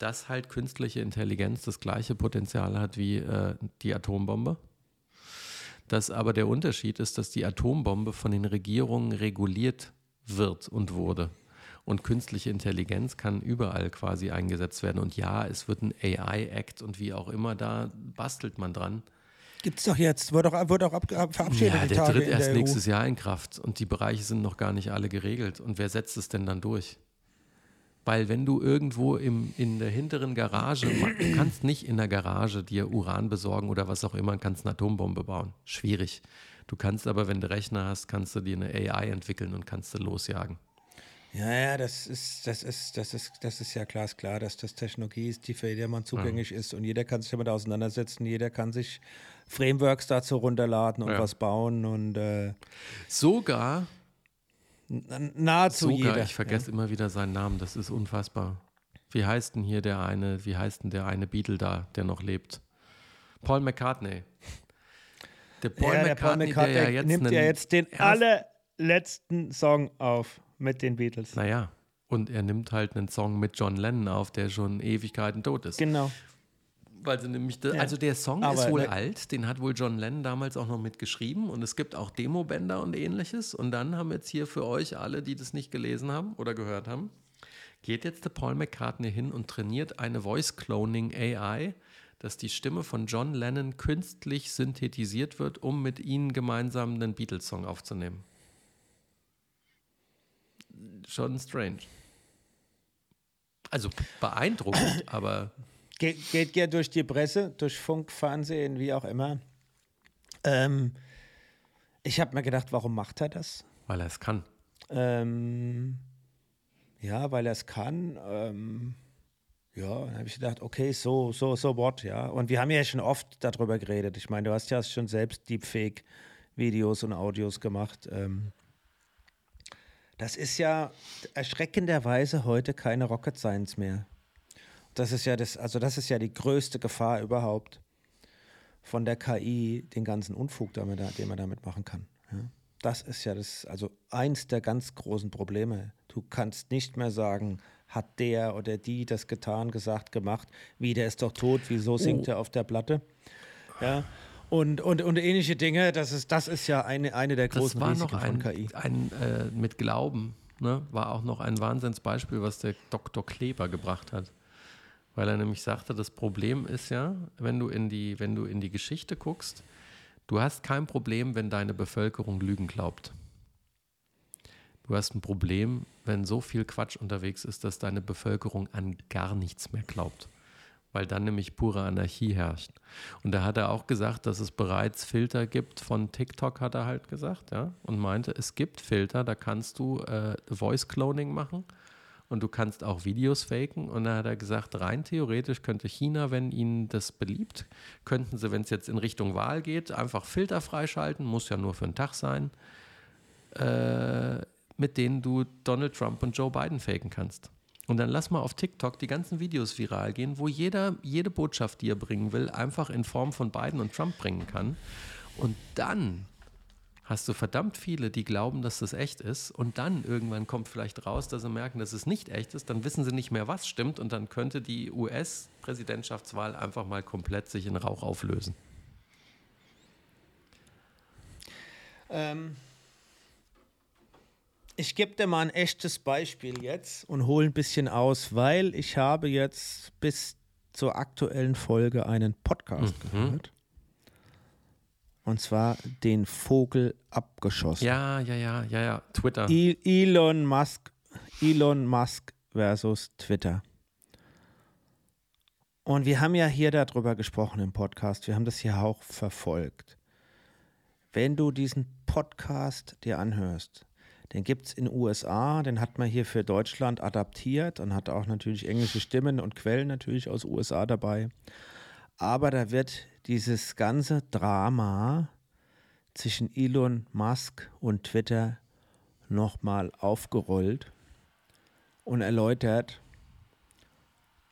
dass halt künstliche Intelligenz das gleiche Potenzial hat wie äh, die Atombombe. Dass aber der Unterschied ist, dass die Atombombe von den Regierungen reguliert wird und wurde. Und künstliche Intelligenz kann überall quasi eingesetzt werden. Und ja, es wird ein AI-Act und wie auch immer, da bastelt man dran. Gibt es doch jetzt, wird auch, wird auch ab, ab, verabschiedet Ja, der Tage tritt erst E nächstes Jahr in Kraft und die Bereiche sind noch gar nicht alle geregelt. Und wer setzt es denn dann durch? Weil wenn du irgendwo im, in der hinteren Garage, du kannst nicht in der Garage dir Uran besorgen oder was auch immer, kannst eine Atombombe bauen. Schwierig. Du kannst aber, wenn du Rechner hast, kannst du dir eine AI entwickeln und kannst du losjagen. Ja, ja, das ist, das ist, das ist, das ist ja glasklar, dass das Technologie ist, die für jedermann zugänglich ist und jeder kann sich damit auseinandersetzen, jeder kann sich Frameworks dazu runterladen und Ja. was bauen und äh, Sogar, nahezu sogar, jeder. ich vergesse immer wieder seinen Namen, das ist unfassbar. Wie heißt denn hier der eine, wie heißt denn der eine Beatle da, der noch lebt? Paul McCartney. Der Paul, ja, der McCartney, Paul McCartney der ja jetzt nimmt ja jetzt den allerletzten Song auf mit den Beatles. Naja, und er nimmt halt einen Song mit John Lennon auf, der schon Ewigkeiten tot ist. Genau. Weil sie nämlich, da- Ja. also der Song Aber ist wohl ne- alt, den hat wohl John Lennon damals auch noch mitgeschrieben und es gibt auch Demobänder und ähnliches. Und dann haben jetzt hier für euch alle, die das nicht gelesen haben oder gehört haben, geht jetzt der Paul McCartney hin und trainiert eine Voice Cloning AI, dass die Stimme von John Lennon künstlich synthetisiert wird, um mit ihnen gemeinsam einen Beatles-Song aufzunehmen. Schon strange. Also beeindruckend, aber Ge geht ja durch die Presse, durch Funk, Fernsehen, wie auch immer. Ähm, ich habe mir gedacht, warum macht er das? weil er es kann. Ähm, ja, weil er es kann. Ähm, ja, dann habe ich gedacht, okay, so, so, so what, ja. Und wir haben ja schon oft darüber geredet. Ich meine, du hast ja schon selbst Deepfake-Videos und Audios gemacht. Ähm, das ist ja erschreckenderweise heute keine Rocket Science mehr. Das ist ja das, also das ist ja die größte Gefahr überhaupt von der KI, den ganzen Unfug, den man, da, den man damit machen kann. Ja. Das ist ja das, also eins der ganz großen Probleme. Du kannst nicht mehr sagen, hat der oder die das getan, gesagt, gemacht, wie der ist doch tot, wieso singt Oh. er auf der Platte? Ja. Und, und, und ähnliche Dinge, das ist, das ist ja eine, eine der Das großen war Risiken noch von ein, KI. ein äh, mit Glauben, ne, war auch noch ein Wahnsinnsbeispiel, was der Dr. Kleber gebracht hat. Weil er nämlich sagte, das Problem ist ja, wenn du in die, wenn du in die Geschichte guckst, du hast kein Problem, wenn deine Bevölkerung Lügen glaubt. Du hast ein Problem, wenn so viel Quatsch unterwegs ist, dass deine Bevölkerung an gar nichts mehr glaubt. Weil dann nämlich pure Anarchie herrscht. Und da hat er auch gesagt, dass es bereits Filter gibt von TikTok, hat er halt gesagt, ja. Und meinte, es gibt Filter, da kannst du äh, Voice Cloning machen und du kannst auch Videos faken. Und da hat er gesagt, rein theoretisch könnte China, wenn ihnen das beliebt, könnten sie, wenn es jetzt in Richtung Wahl geht, einfach Filter freischalten, muss ja nur für einen Tag sein, äh, mit denen du Donald Trump und Joe Biden faken kannst. Und dann lass mal auf TikTok die ganzen Videos viral gehen, wo jeder jede Botschaft, die er bringen will, einfach in Form von Biden und Trump bringen kann. Und dann hast du verdammt viele, die glauben, dass das echt ist. Und dann irgendwann kommt vielleicht raus, dass sie merken, dass es nicht echt ist. Dann wissen sie nicht mehr, was stimmt. Und dann könnte die US-Präsidentschaftswahl einfach mal komplett sich in Rauch auflösen. Ähm, ich gebe dir mal ein echtes Beispiel jetzt und hole ein bisschen aus, weil ich habe jetzt bis zur aktuellen Folge einen Podcast Mhm. gehört. Und zwar den Vogel abgeschossen. Ja, ja, ja, ja, ja. Twitter. Elon Musk, Elon Musk versus Twitter. Und wir haben ja hier darüber gesprochen im Podcast. Wir haben das hier auch verfolgt. Wenn du diesen Podcast dir anhörst, den gibt es in USA, den hat man hier für Deutschland adaptiert und hat auch natürlich englische Stimmen und Quellen natürlich aus USA dabei. Aber da wird dieses ganze Drama zwischen Elon Musk und Twitter nochmal aufgerollt und erläutert.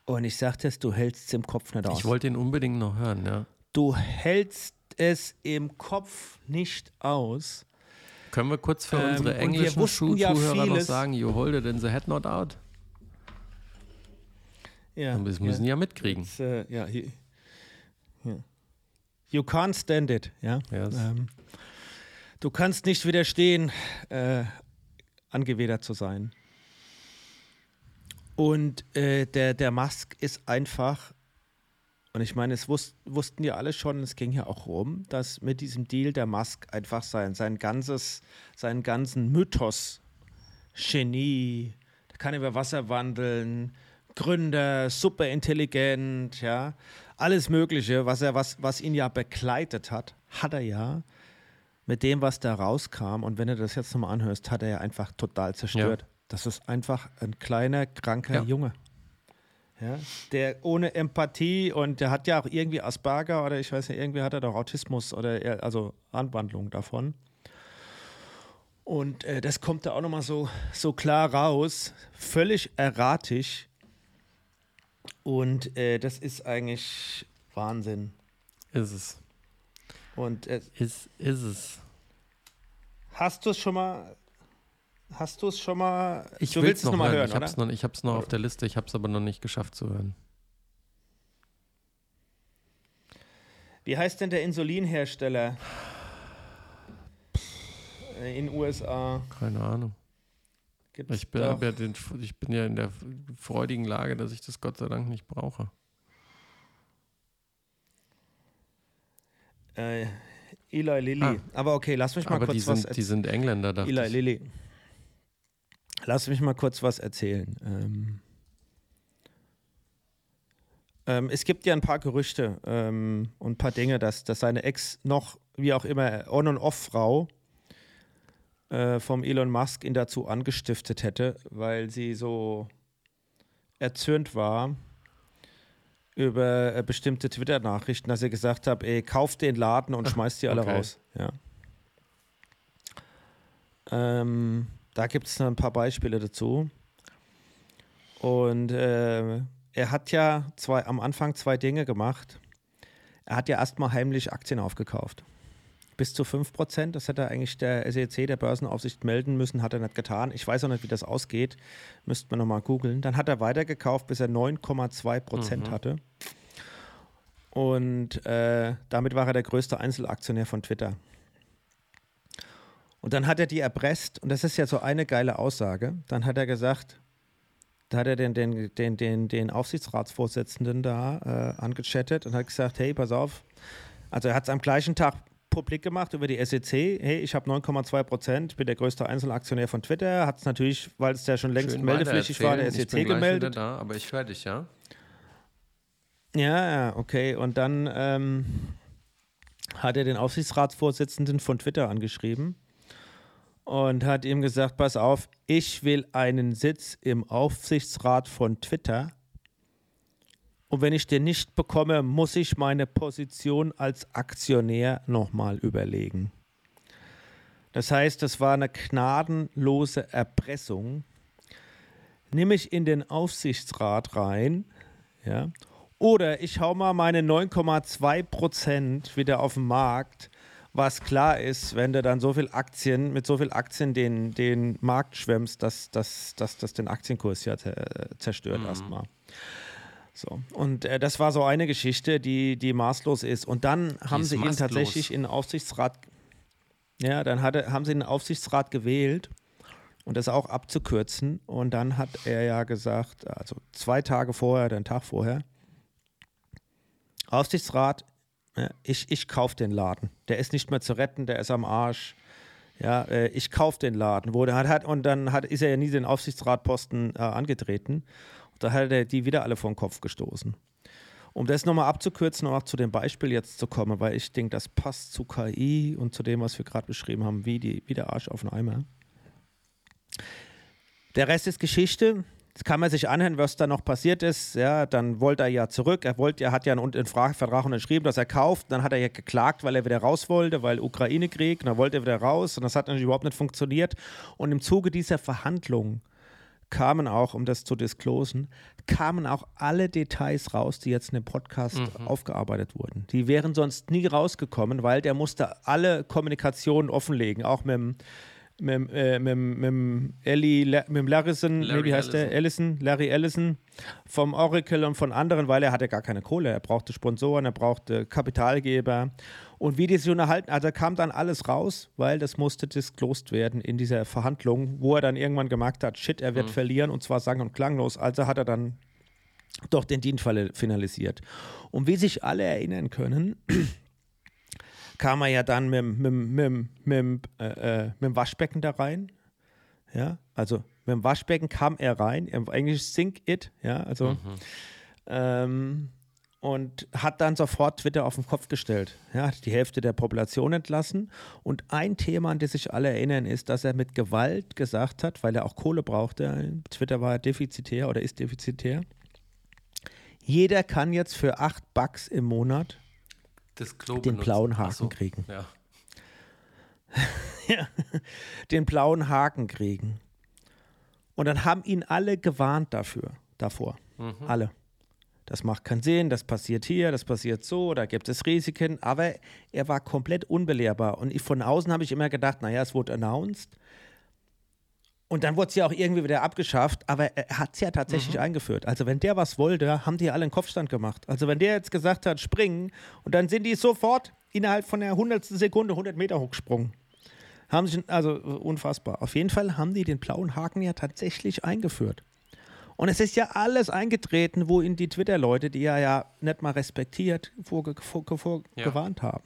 Und ich sagte es, du hältst es im Kopf nicht aus. Ich wollte ihn unbedingt noch hören, ja. du hältst es im Kopf nicht aus. Können wir kurz für Ähm, unsere englischen wussten Schu ja noch sagen, you hold it in the head not out? Ja, Und das müssen die ja mitkriegen. It's, äh, ja, he, ja. You can't stand it, ja. Yes. Ähm, du kannst nicht widerstehen, äh, angewidert zu sein. Und äh, der, der Musk ist einfach, und ich meine, es wus wussten ja alle schon, es ging ja auch rum, dass mit diesem Deal der Musk einfach sein, sein ganzes, seinen ganzen Mythos, Genie, der kann über Wasser wandeln, Gründer, super intelligent, ja, alles Mögliche, was er, was, was ihn ja begleitet hat, hat er ja mit dem, was da rauskam. Und wenn du das jetzt nochmal anhörst, hat er ja einfach total zerstört. Ja. Das ist einfach ein kleiner, kranker Ja. Junge. Ja, der ohne Empathie und der hat ja auch irgendwie Asperger oder ich weiß nicht, irgendwie hat er doch Autismus oder eher- also Anwandlung davon. Und äh, das kommt da auch nochmal so, so klar raus, völlig erratisch. Und äh, das ist eigentlich Wahnsinn. Ist es. Und äh, Ist, ist es. hast du es schon mal, hast du es schon mal, Ich du will willst es noch noch mal hören. hören, ich habe es oder? noch, ich hab's noch auf der Liste, ich habe es aber noch nicht geschafft zu hören. Wie heißt denn der Insulinhersteller in USA? Keine Ahnung. Gibt's Ich bin, ja den, ich bin ja in der freudigen Lage, dass ich das Gott sei Dank nicht brauche. Äh, Eli Lilly. Ah. Aber okay, lass mich mal Aber kurz die was sind, die sind Engländer, dachte Eli ich. Lilly. Lass mich mal kurz was erzählen. Ähm, ähm, es gibt ja ein paar Gerüchte ähm, und ein paar Dinge, dass, dass seine Ex noch, wie auch immer, On- und Off-Frau äh, vom Elon Musk ihn dazu angestiftet hätte, weil sie so erzürnt war über äh, bestimmte Twitter-Nachrichten, dass er gesagt hat, ey, kauft den Laden und schmeißt die alle okay. raus. Ja. Ähm, da gibt es ein paar Beispiele dazu. Und äh, er hat ja zwei, am Anfang zwei Dinge gemacht. Er hat ja erstmal heimlich Aktien aufgekauft. Bis zu 5%, das hätte eigentlich der SEC, der Börsenaufsicht, melden müssen, hat er nicht getan. Ich weiß auch nicht, wie das ausgeht. Müsste man nochmal googeln. Dann hat er weitergekauft, bis er 9,2% hatte. Und äh, damit war er der größte Einzelaktionär von Twitter. Und dann hat er die erpresst, und das ist ja so eine geile Aussage. Dann hat er gesagt, Da hat er den, den, den, den, den Aufsichtsratsvorsitzenden da äh, angechattet und hat gesagt, hey, pass auf. Also er hat es am gleichen Tag publik gemacht über die SEC. Hey, ich habe 9,2 Prozent, bin der größte Einzelaktionär von Twitter. Hat es natürlich, weil es ja schon längst Schön meldepflichtig war, der SEC ich bin gemeldet. Da, aber ich höre dich, ja? Ja, ja, okay. Und dann ähm, hat er den Aufsichtsratsvorsitzenden von Twitter angeschrieben und hat ihm gesagt, pass auf, ich will einen Sitz im Aufsichtsrat von Twitter. Und wenn ich den nicht bekomme, muss ich meine Position als Aktionär nochmal überlegen. Das heißt, das war eine gnadenlose Erpressung. Nimm ich in den Aufsichtsrat rein, ja, oder ich hau mal meine 9,2 Prozent wieder auf den Markt was klar ist, wenn du dann so viel Aktien, mit so viel Aktien den, den Markt schwemmst, dass das dass, dass den Aktienkurs ja zerstört mhm. erstmal. So. Und äh, das war so eine Geschichte, die, die maßlos ist. Und dann haben sie ihn tatsächlich in den Aufsichtsrat, ja, dann hatte, haben sie den Aufsichtsrat gewählt und das auch abzukürzen. Und dann hat er ja gesagt, also zwei Tage vorher, den Tag vorher, Aufsichtsrat, ja, ich ich kaufe den Laden. Der ist nicht mehr zu retten, der ist am Arsch. Ja, äh, ich kaufe den Laden. Der hat, hat, und dann hat, ist er ja nie den Aufsichtsratposten äh, angetreten. Da hat er die wieder alle vor den Kopf gestoßen. Um das nochmal abzukürzen und auch zu dem Beispiel jetzt zu kommen, weil ich denke, das passt zu KI und zu dem, was wir gerade beschrieben haben, wie, die, wie der Arsch auf den Eimer. Der Rest ist Geschichte. Jetzt kann man sich anhören, was da noch passiert ist. Ja, dann wollte er ja zurück. Er wollte, er hat ja einen Vertrag unterschrieben, dass er kauft. Dann hat er ja geklagt, weil er wieder raus wollte, weil Ukraine-Krieg. Dann wollte er wieder raus und das hat natürlich überhaupt nicht funktioniert. Und im Zuge dieser Verhandlungen kamen auch, um das zu disclosen, kamen auch alle Details raus, die jetzt in dem Podcast mhm. aufgearbeitet wurden. Die wären sonst nie rausgekommen, weil der musste alle Kommunikationen offenlegen, auch mit dem mit, äh, mit, mit, Ellie, mit dem Larrison, Larry wie heißt Ellison. der? Ellison, Larry Ellison vom Oracle und von anderen, weil er hatte gar keine Kohle. Er brauchte Sponsoren, er brauchte Kapitalgeber. Und wie die sich unterhalten, also kam dann alles raus, weil das musste disclosed werden in dieser Verhandlung, wo er dann irgendwann gemerkt hat, shit, er wird mhm. verlieren und zwar sang- und klanglos. Also hat er dann doch den Dienstfall finalisiert. Und wie sich alle erinnern können, kam er ja dann mit, mit, mit, mit, äh, äh, mit dem Waschbecken da rein. Ja, also mit dem Waschbecken kam er rein, im Englisch Sink It, ja, also mhm. ähm, und hat dann sofort Twitter auf den Kopf gestellt. Ja, hat die Hälfte der Population entlassen. Und ein Thema, an das sich alle erinnern, ist, dass er mit Gewalt gesagt hat, weil er auch Kohle brauchte. Twitter war defizitär oder ist defizitär. Jeder kann jetzt für 8 Bucks im Monat das Klo den benutzen. blauen Haken so, kriegen. Ja. ja, den blauen Haken kriegen. Und dann haben ihn alle gewarnt dafür, davor. Mhm. Alle. Das macht keinen Sinn, das passiert hier, das passiert so, da gibt es Risiken. Aber er war komplett unbelehrbar. Und ich, von außen habe ich immer gedacht, naja, es wurde announced. Und dann wurde es ja auch irgendwie wieder abgeschafft, aber er hat es ja tatsächlich mhm. eingeführt. Also wenn der was wollte, haben die alle einen Kopfstand gemacht. Also wenn der jetzt gesagt hat, springen, und dann sind die sofort innerhalb von der hundertsten Sekunde 100 Meter hochgesprungen. Haben sich, also unfassbar. Auf jeden Fall haben die den blauen Haken ja tatsächlich eingeführt. Und es ist ja alles eingetreten, wo ihn die Twitter-Leute, die er ja nicht mal respektiert, vorge vor, vor ja. gewarnt haben.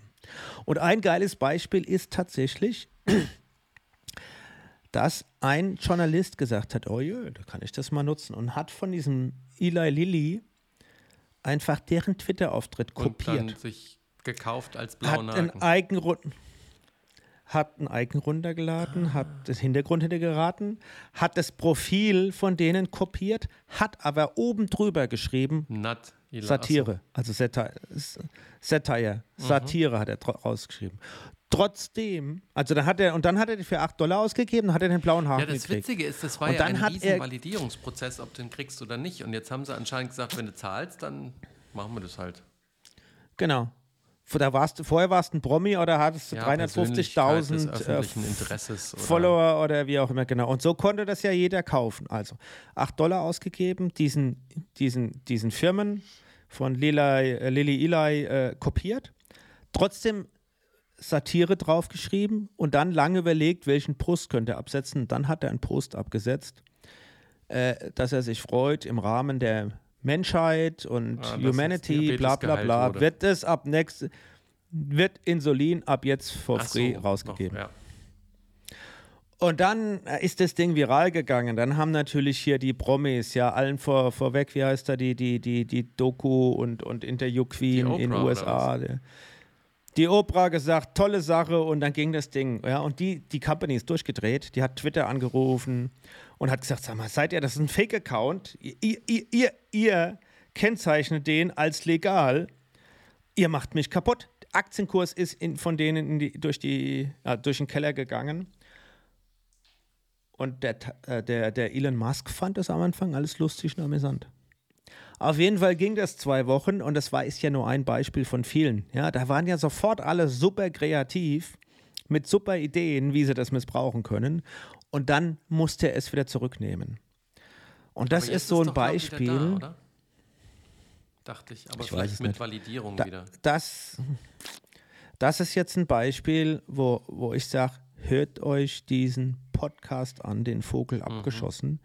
Und ein geiles Beispiel ist tatsächlich, dass ein Journalist gesagt hat, oh je, da kann ich das mal nutzen und hat von diesem Eli Lilly einfach deren Twitter-Auftritt kopiert. Und dann sich gekauft als blauen Hat einen hat ein Icon runtergeladen, ah. hat das Hintergrund hintergeraten, hat das Profil von denen kopiert, hat aber oben drüber geschrieben Not Satire, also Satire, Satire, mhm. Satire hat er rausgeschrieben. Trotzdem, also dann hat er, und dann hat er die für 8 Dollar ausgegeben, hat er den blauen Haken Ja, das gekriegt. Witzige ist, das war und ja ein riesen Validierungsprozess, ob du den kriegst oder nicht. Und jetzt haben sie anscheinend gesagt, wenn du zahlst, dann machen wir das halt. Genau. Da warst, vorher warst du ein Promi oder hattest du ja, 350.000 äh, Follower oder wie auch immer, genau. Und so konnte das ja jeder kaufen. Also 8 Dollar ausgegeben, diesen, diesen, diesen Firmen von Lila, äh, Lily Eli äh, kopiert. Trotzdem Satire draufgeschrieben und dann lange überlegt, welchen Post könnte er absetzen. Dann hat er einen Post abgesetzt. äh, dass er sich freut im Rahmen der Menschheit und Ah, Humanity, bla bla bla, wurde. wird es ab nächst, wird Insulin ab jetzt for Ach free so, rausgegeben. Noch, ja. Und dann äh, ist das Ding viral gegangen. Dann haben natürlich hier die Promis, ja, allen vor, vorweg, wie heißt da, die, die, die, die Doku und, und Interview Queen in Oprah, USA. Die Oprah gesagt, tolle Sache und dann ging das Ding. Ja, und die, die Company ist durchgedreht. Die hat Twitter angerufen und hat gesagt: Sag mal, seid ihr, das ist ein Fake-Account. Ihr, ihr, ihr, ihr kennzeichnet den als legal. Ihr macht mich kaputt. Der Aktienkurs ist in, von denen die, durch, die, ja, durch den Keller gegangen. Und der, äh, der, der Elon Musk fand das am Anfang alles lustig und amüsant. Auf jeden Fall ging das zwei Wochen und das war ist ja nur ein Beispiel von vielen. Ja, da waren ja sofort alle super kreativ mit super Ideen, wie sie das missbrauchen können. Und dann musste er es wieder zurücknehmen. Und das ist so ein ich, Beispiel. Da? Dachte ich, aber Ich vielleicht mit nicht. Validierung Da, wieder. das, das ist jetzt ein Beispiel, wo, wo ich sage, hört euch diesen Podcast an, den Vogel abgeschossen.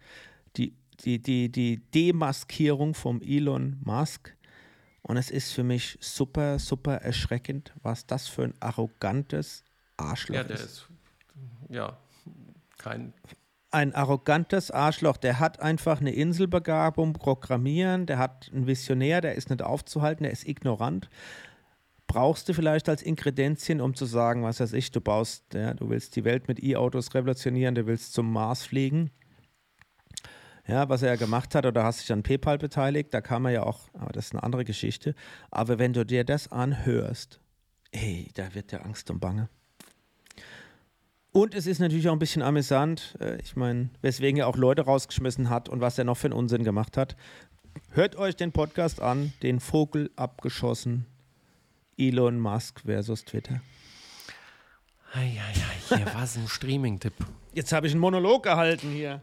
Die, die, die, die Demaskierung vom Elon Musk. Und es ist für mich super, super erschreckend, was das für ein arrogantes Arschloch Ja, der ist. ist, ja, kein, Ein arrogantes Arschloch, der hat einfach eine Inselbegabung, Programmieren, der hat einen Visionär, der ist nicht aufzuhalten, der ist ignorant. Brauchst du vielleicht als Inkredenzien, um zu sagen, was weiß ich, du baust, ja, du willst die Welt mit E-Autos revolutionieren, du willst zum Mars fliegen. Ja, was er ja gemacht hat, oder hast dich an PayPal beteiligt, da kam er ja auch, aber das ist eine andere Geschichte. Aber wenn du dir das anhörst, ey, da wird dir Angst und Bange. Und es ist natürlich auch ein bisschen amüsant, äh, ich meine, weswegen er auch Leute rausgeschmissen hat und was er noch für einen Unsinn gemacht hat. Hört euch den Podcast an, den Vogel abgeschossen, Elon Musk versus Twitter. Eieiei, hier war so ein Streaming-Tipp. Jetzt habe ich einen Monolog gehalten hier.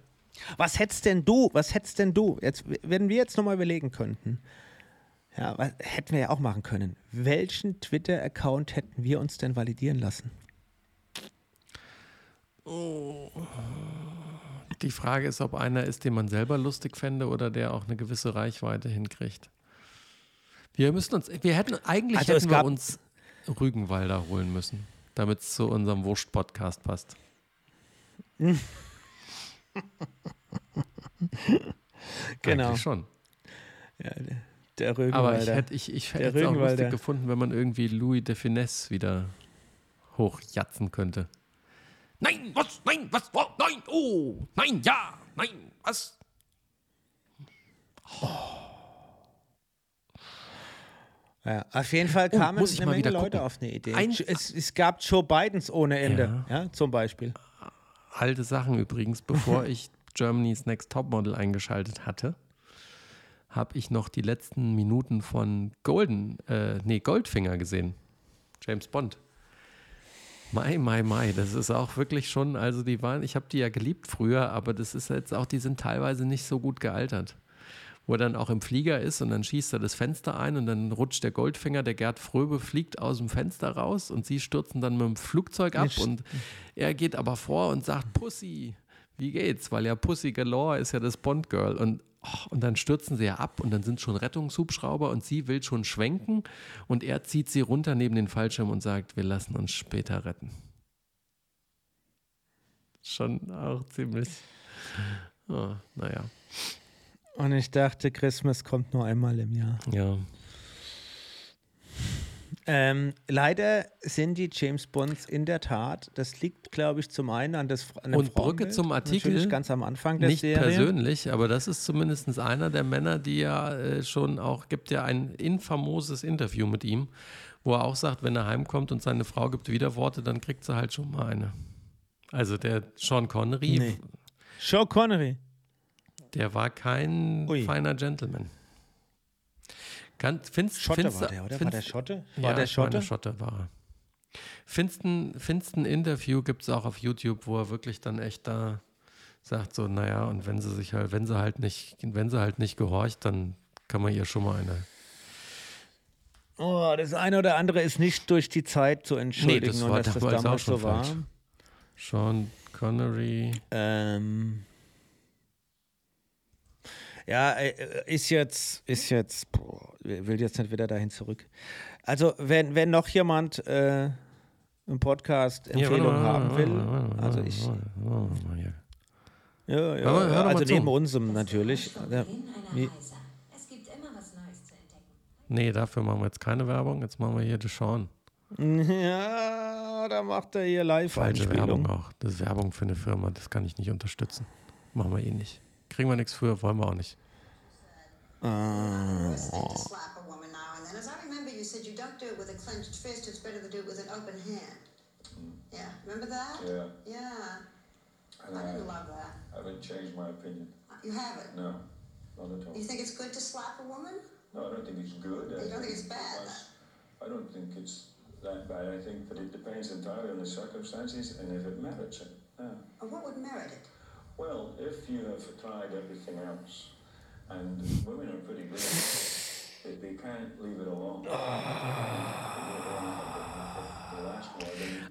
Was hättest denn du, was hättest denn du, jetzt, wenn wir jetzt nochmal überlegen könnten, ja, was hätten wir ja auch machen können. Welchen Twitter-Account hätten wir uns denn validieren lassen? Die Frage ist, ob einer ist, den man selber lustig fände oder der auch eine gewisse Reichweite hinkriegt. Wir müssen uns, wir hätten eigentlich Also hätten wir uns Rügenwalder holen müssen, damit es zu unserem Wurst-Podcast passt. Genau. Eigentlich schon. Der Aber Rügenwalder. ich hätte ich, ich Der hätte es auch lustig gefunden, wenn man irgendwie Louis de Finesse wieder hochjatzen könnte. Nein, was? Nein, was? Oh, nein, oh, nein, ja, nein, was? Ja, auf jeden Fall Oh, kamen ich eine Menge Leute gucken. auf eine Idee. Ein- es, es gab Joe Bidens ohne Ende, ja. zum Beispiel. Alte Sachen übrigens, bevor ich Germany's Next Topmodel eingeschaltet hatte, habe ich noch die letzten Minuten von Golden, äh, nee, Goldfinger gesehen. James Bond. Mai, mai, mai, das ist auch wirklich schon, also die waren, ich habe die ja geliebt früher, aber das ist jetzt auch, die sind teilweise nicht so gut gealtert. Wo er dann auch im Flieger ist und dann schießt er das Fenster ein und dann rutscht der Goldfinger, der Gerd Fröbe, fliegt aus dem Fenster raus und sie stürzen dann mit dem Flugzeug ab Nicht. und er geht aber vor und sagt, Pussy, wie geht's? Weil ja Pussy Galore ist ja das Bond-Girl und, oh, und dann stürzen sie ja ab und dann sind schon Rettungshubschrauber und sie will schon schwenken und er zieht sie runter neben den Fallschirm und sagt, wir lassen uns später retten. Schon auch ziemlich, oh, naja, Und ich dachte, Christmas kommt nur einmal im Jahr. ja. Ähm, leider sind die James Bonds in der Tat, das liegt, glaube ich, zum einen an, das, an dem Und Brücke Frauenbild, zum Artikel, ganz am Anfang der Nicht Serie. persönlich, aber das ist zumindest einer der Männer, die ja äh, schon auch, gibt ja ein infamoses Interview mit ihm, wo er auch sagt, wenn er heimkommt und seine Frau gibt Widerworte, dann kriegt sie halt schon mal eine. Also der Sean Connery, Nee. Sean Connery. der war kein Ui. feiner Gentleman. Kann, findest, Schotte findest, war der, oder? War findest- der Schotte? War ja, der ich meine, Schotte? Schotte war findest ein Interview gibt es auch auf YouTube, wo er wirklich dann echt da sagt so, naja, und wenn sie sich halt, wenn sie halt nicht, wenn sie halt nicht gehorcht, dann kann man ihr schon mal eine. Oh, das eine oder andere ist nicht durch die Zeit zu entschuldigen, das und war dass das damals auch schon so war. falsch. Sean Connery. Ähm, Ja, äh, ist jetzt, ist jetzt, boah, will jetzt nicht wieder dahin zurück. Also, wenn, wenn noch jemand äh, einen Podcast-Empfehlung haben will, also ich, ja, ja, mal also neben unserem natürlich. Ja, wie- Es gibt immer was Neues zu entdecken. Nee, dafür machen wir jetzt keine Werbung. Jetzt machen wir hier The Sean. ja, da macht er hier Falsche Werbung auch. Das ist Werbung für eine Firma. Das kann ich nicht unterstützen. Machen wir eh nicht. Kriegen wir nichts für, wollen wir auch nicht. Ah. It's to slap a woman now and then. As I remember, you said you don't do it with a clenched fist. It's better to do it with an open hand. Mm. Yeah, remember that? Yeah, Yeah. and I I didn't love that. I haven't changed my opinion. Uh, you haven't. No, not at all. You think it's good to slap a woman? No, I don't think it's good. I You don't think it's bad, was- I don't think it's that bad. I think that it depends entirely on the circumstances and if it merits it. Yeah. Or what would merit it? Well, if you have tried everything else, and women are pretty good, if they can't leave it alone. Then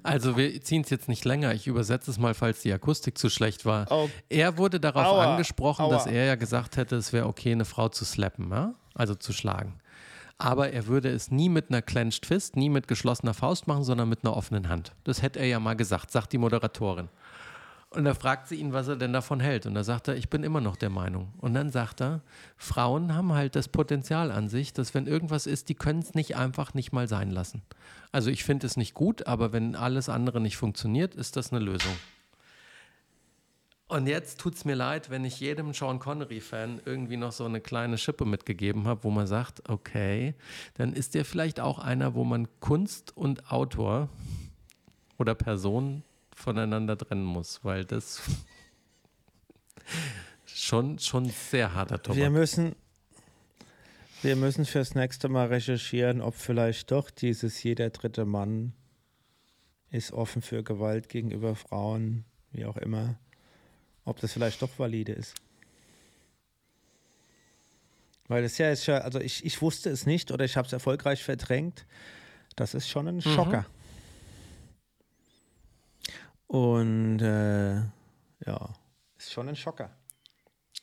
Also wir ziehen es jetzt nicht länger. Ich übersetze es mal, falls die Akustik zu schlecht war. Oh. Er wurde darauf Aua. angesprochen, dass Aua. er ja gesagt hätte, es wäre okay, eine Frau zu slappen, ja? also zu schlagen. Aber er würde es nie mit einer Clenched Fist, nie mit geschlossener Faust machen, sondern mit einer offenen Hand. Das hätte er ja mal gesagt, sagt die Moderatorin. Und da fragt sie ihn, was er denn davon hält. Und da sagt er, ich bin immer noch der Meinung. Und dann sagt er, Frauen haben halt das Potenzial an sich, dass wenn irgendwas ist, die können es nicht einfach nicht mal sein lassen. Also ich finde es nicht gut, aber wenn alles andere nicht funktioniert, ist das eine Lösung. Und jetzt tut es mir leid, wenn ich jedem Sean Connery-Fan irgendwie noch so eine kleine Schippe mitgegeben habe, wo man sagt, okay, dann ist der vielleicht auch einer, wo man Kunst und Autor oder Person voneinander trennen muss, weil das schon, schon sehr harter Wir Tobak. müssen, wir müssen fürs nächste Mal recherchieren, ob vielleicht doch dieses jeder dritte Mann ist offen für Gewalt gegenüber Frauen, wie auch immer, ob das vielleicht doch valide ist. Weil das ja ist ja, also ich, ich wusste es nicht oder ich habe es erfolgreich verdrängt. Das ist schon ein Schocker. Und äh, ja, ist schon ein Schocker.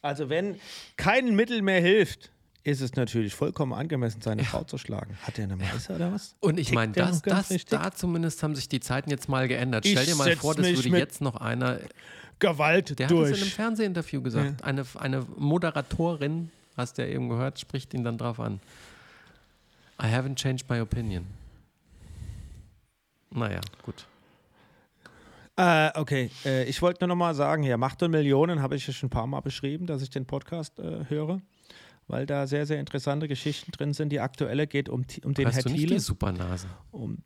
Also wenn kein Mittel mehr hilft, ist es natürlich vollkommen angemessen, seine Frau zu schlagen. Hat er eine Meise oder was? Und ich Tickt meine, der das, das, richtig? da zumindest haben sich die Zeiten jetzt mal geändert. Ich Stell dir mal vor, das würde jetzt noch einer, Gewalt der hat es in einem durch. Fernsehinterview gesagt, eine, eine Moderatorin, hast du ja eben gehört, spricht ihn dann drauf an. I haven't changed my opinion. Naja, gut. Äh, okay, äh, ich wollte nur noch mal sagen, ja, Macht und Millionen habe ich ja schon ein paar Mal beschrieben, dass ich den Podcast äh, höre, weil da sehr, sehr interessante Geschichten drin sind. Die aktuelle geht um, um den Hast Herr du nicht Thiele. die Supernase? Um,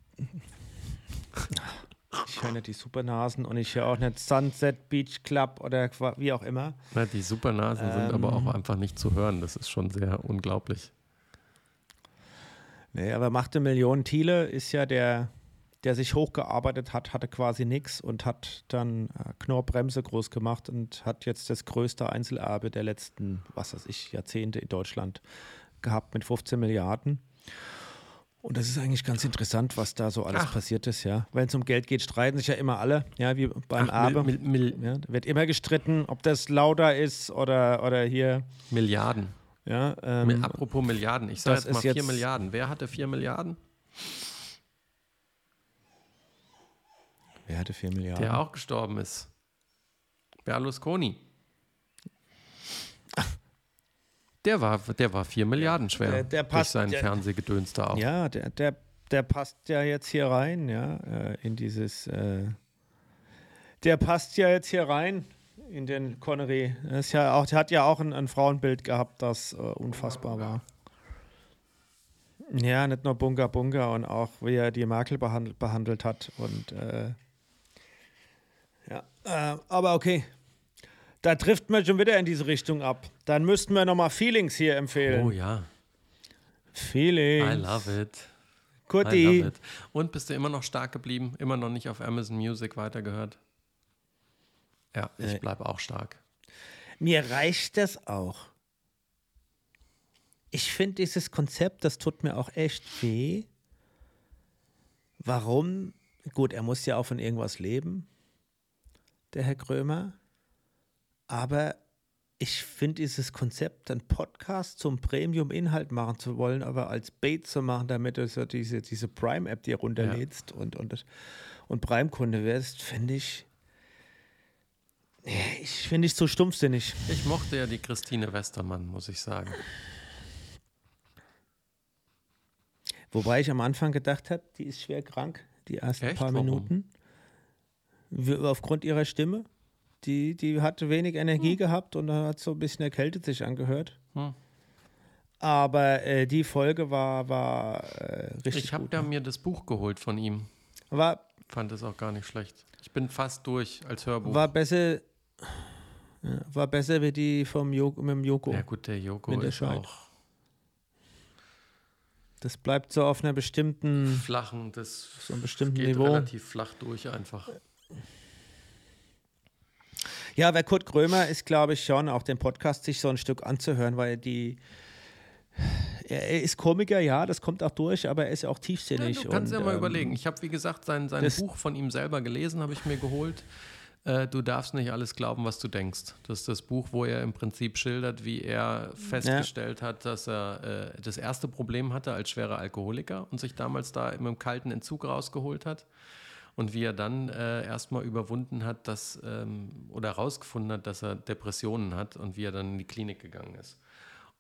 ich höre nicht die Supernasen und ich höre auch nicht Sunset Beach Club oder wie auch immer. Na, die Supernasen sind aber Ähm. auch einfach nicht zu hören. Das ist schon sehr unglaublich. Nee, aber machte Millionen Thiele ist ja der, der sich hochgearbeitet hat, hatte quasi nichts und hat dann äh, Knorrbremse groß gemacht und hat jetzt das größte Einzelerbe der letzten, was weiß ich, Jahrzehnte in Deutschland gehabt mit 15 Milliarden. Und das ist eigentlich ganz interessant, was da so alles Ach. passiert ist, ja. Wenn es um Geld geht, streiten sich ja immer alle, ja, wie beim Ach, Erbe. Mil, Mil, Mil, ja, wird immer gestritten, ob das Lauda ist oder, oder hier, Milliarden. ja. Ähm, Apropos Milliarden. Ich sage jetzt mal ist 4 jetzt- Milliarden. Wer hatte 4 Milliarden? Wer hatte 4 Milliarden? Der auch gestorben ist. Berlusconi. Der war, der war 4 Milliarden schwer. Der- der durch passt- seinen der- Fernsehgedöns da auch. Ja, der, der, der passt ja jetzt hier rein, ja, äh, in dieses. Äh, der passt ja jetzt hier rein in den Connery. Er ist ja auch, der hat ja auch ein, ein Frauenbild gehabt, das äh, unfassbar war. Ja, nicht nur Bunga Bunga und auch wie er die Merkel behandelt, behandelt hat. Und äh, äh, aber okay. Da trifft man schon wieder in diese Richtung ab. Dann müssten wir nochmal Feelings hier empfehlen. Oh ja, Feelings. I love it. Kurti. Und bist du immer noch stark geblieben? Immer noch nicht auf Amazon Music weitergehört? Ja, ich Nee. bleibe auch stark. Mir reicht das auch. Ich finde dieses Konzept, das tut mir auch echt weh. Warum? Gut, er muss ja auch von irgendwas leben, der Herr Krömer. Aber ich finde dieses Konzept, einen Podcast zum Premium-Inhalt machen zu wollen, aber als Bait zu machen, damit du so diese, diese Prime-App dir runterlädst und, und, und Prime-Kunde wirst, finde ich, ich finde ich zu stumpfsinnig. Ich mochte ja die Christine Westermann, muss ich sagen. Wobei ich am Anfang gedacht habe, die ist schwer krank, die ersten Echt? paar Warum? Minuten. Aufgrund ihrer Stimme. Die, die hat wenig Energie gehabt und hat so ein bisschen erkältet sich angehört. Hm. Aber äh, die Folge war, war äh, richtig Ich habe ja ne? mir das Buch geholt von ihm. war, Fand es auch gar nicht schlecht. Ich bin fast durch als Hörbuch. war besser war besser wie die vom Joko, mit dem Joko. ja gut, der Joko der ist auch Das bleibt so auf einer bestimmten, flachen, das so einem bestimmten geht Niveau. relativ flach durch einfach. Ja, wer Kurt Krömer ist, glaube ich, schon auch den Podcast sich so ein Stück anzuhören, weil die er ist Komiker, ja, das kommt auch durch, aber er ist ja auch Ja, tiefsinnig. du kannst und, ja mal ähm, überlegen. Ich habe, wie gesagt, sein, sein Buch von ihm selber gelesen, habe ich mir geholt. Äh, du darfst nicht alles glauben, was du denkst. Das ist das Buch, wo er im Prinzip schildert, wie er festgestellt hat, dass er äh, das erste Problem hatte als schwerer Alkoholiker und sich damals da mit dem kalten Entzug rausgeholt hat. Und wie er dann äh, erstmal überwunden hat, dass, ähm, oder herausgefunden hat, dass er Depressionen hat und wie er dann in die Klinik gegangen ist.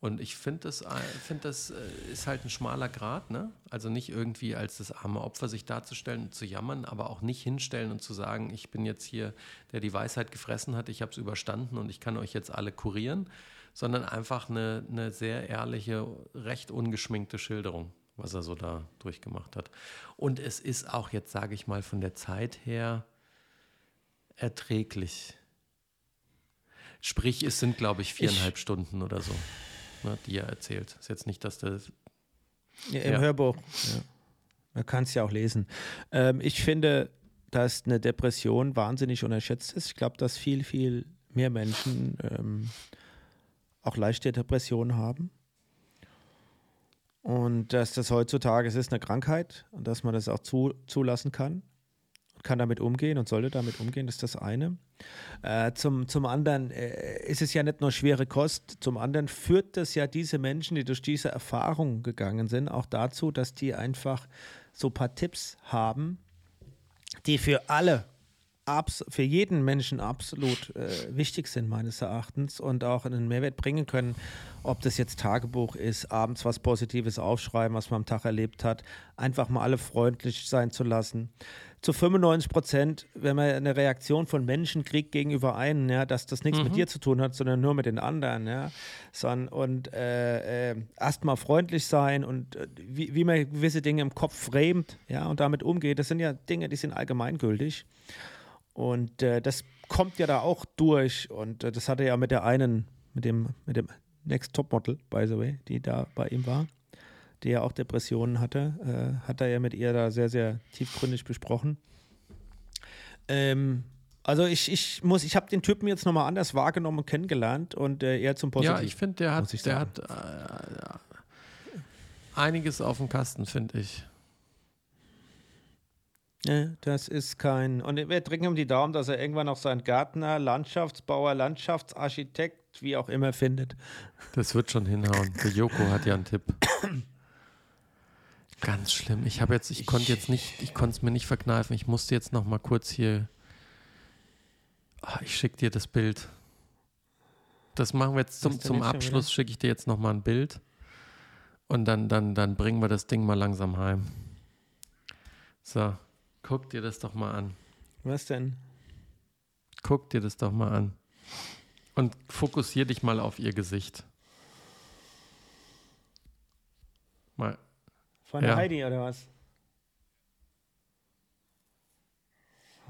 Und ich finde, das, äh, find, das äh, ist halt ein schmaler Grad, ne? Also nicht irgendwie als das arme Opfer sich darzustellen und zu jammern, aber auch nicht hinstellen und zu sagen, ich bin jetzt hier, der die Weisheit gefressen hat, ich habe es überstanden und ich kann euch jetzt alle kurieren, sondern einfach eine, eine sehr ehrliche, recht ungeschminkte Schilderung, was er so da durchgemacht hat. Und es ist auch jetzt, sage ich mal, von der Zeit her erträglich. Sprich, es sind, glaube ich, viereinhalb Stunden oder so, ne, die er erzählt. Ist jetzt nicht, dass das. Ja, Im Ja. Hörbuch. Ja. Man kann es ja auch lesen. Ähm, ich finde, dass eine Depression wahnsinnig unterschätzt ist. Ich glaube, dass viel, viel mehr Menschen ähm, auch leichte Depressionen haben. Und dass das heutzutage, es ist eine Krankheit und dass man das auch zu, zulassen kann. Kann damit umgehen und sollte damit umgehen, ist das eine. Äh, zum, zum anderen äh, ist es ja nicht nur schwere Kost, zum anderen führt das ja diese Menschen, die durch diese Erfahrung gegangen sind, auch dazu, dass die einfach so ein paar Tipps haben, die für alle, abs für jeden Menschen absolut äh, wichtig sind, meines Erachtens, und auch einen Mehrwert bringen können. Ob das jetzt Tagebuch ist, abends was Positives aufschreiben, was man am Tag erlebt hat, einfach mal alle freundlich sein zu lassen. Zu 95 Prozent, wenn man eine Reaktion von Menschen kriegt gegenüber einem, ja, dass das nichts mit dir zu tun hat, sondern nur mit den anderen, ja, sondern und äh, äh, erstmal freundlich sein und äh, wie, wie man gewisse Dinge im Kopf framet, ja, und damit umgeht, das sind ja Dinge, die sind allgemeingültig. Und äh, das kommt ja da auch durch. Und äh, das hat er ja mit der einen, mit dem, mit dem Next Topmodel, by the way, die da bei ihm war, die ja auch Depressionen hatte, äh, hat er ja mit ihr da sehr, sehr tiefgründig besprochen. Ähm, also ich, ich muss, ich habe den Typen jetzt nochmal anders wahrgenommen und kennengelernt und äh, eher zum Positiven. Ja, ich finde, der hat, der hat äh, einiges auf dem Kasten, finde ich. Ja, das ist kein. Und wir drücken ihm die Daumen, dass er irgendwann noch seinen Gärtner, Landschaftsbauer, Landschaftsarchitekt, wie auch immer findet. Das wird schon hinhauen. Der Joko hat ja einen Tipp. Ganz schlimm. Ich habe jetzt, ich konnte jetzt nicht, ich konnte es mir nicht verkneifen. Ich musste jetzt noch mal kurz hier. Ah, ich schicke dir das Bild. Das machen wir jetzt zum, zum Abschluss. Schicke ich dir jetzt noch mal ein Bild. Und dann, dann, dann bringen wir das Ding mal langsam heim. So, guck dir das doch mal an. Was denn? Guck dir das doch mal an. Und fokussier dich mal auf ihr Gesicht. Mal. Von Ja. Heidi oder was?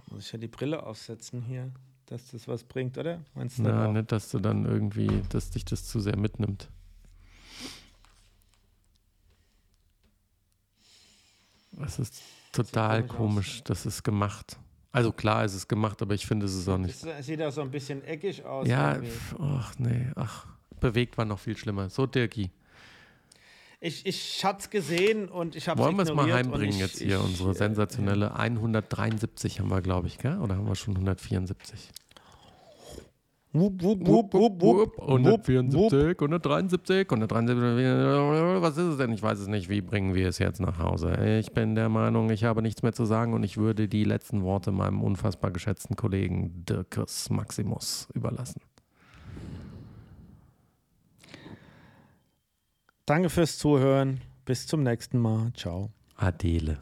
Muss ich ja die Brille aufsetzen hier, dass das was bringt, oder? Meinst du Na, auch? nicht, dass du dann irgendwie, dass dich das zu sehr mitnimmt. Das ist total komisch komisch. Das ist gemacht. Also klar ist es gemacht, aber ich finde es ist auch nicht. Das sieht auch so ein bisschen eckig aus. Ja, irgendwie. ach nee, ach. Bewegt war noch viel schlimmer. So, Dirki. Ich, ich hatte es gesehen und ich habe Wollen wir es mal heimbringen ich, jetzt hier, ich, unsere äh, sensationelle 173 haben wir, glaube ich, gell? Oder haben wir schon 174? Wupp, wupp, wupp, wupp, wupp. 174, 173, 173, was ist es denn? Ich weiß es nicht. Wie bringen wir es jetzt nach Hause? Ich bin der Meinung, ich habe nichts mehr zu sagen und ich würde die letzten Worte meinem unfassbar geschätzten Kollegen Dirkus Maximus überlassen. Danke fürs Zuhören. Bis zum nächsten Mal. Ciao. Adele.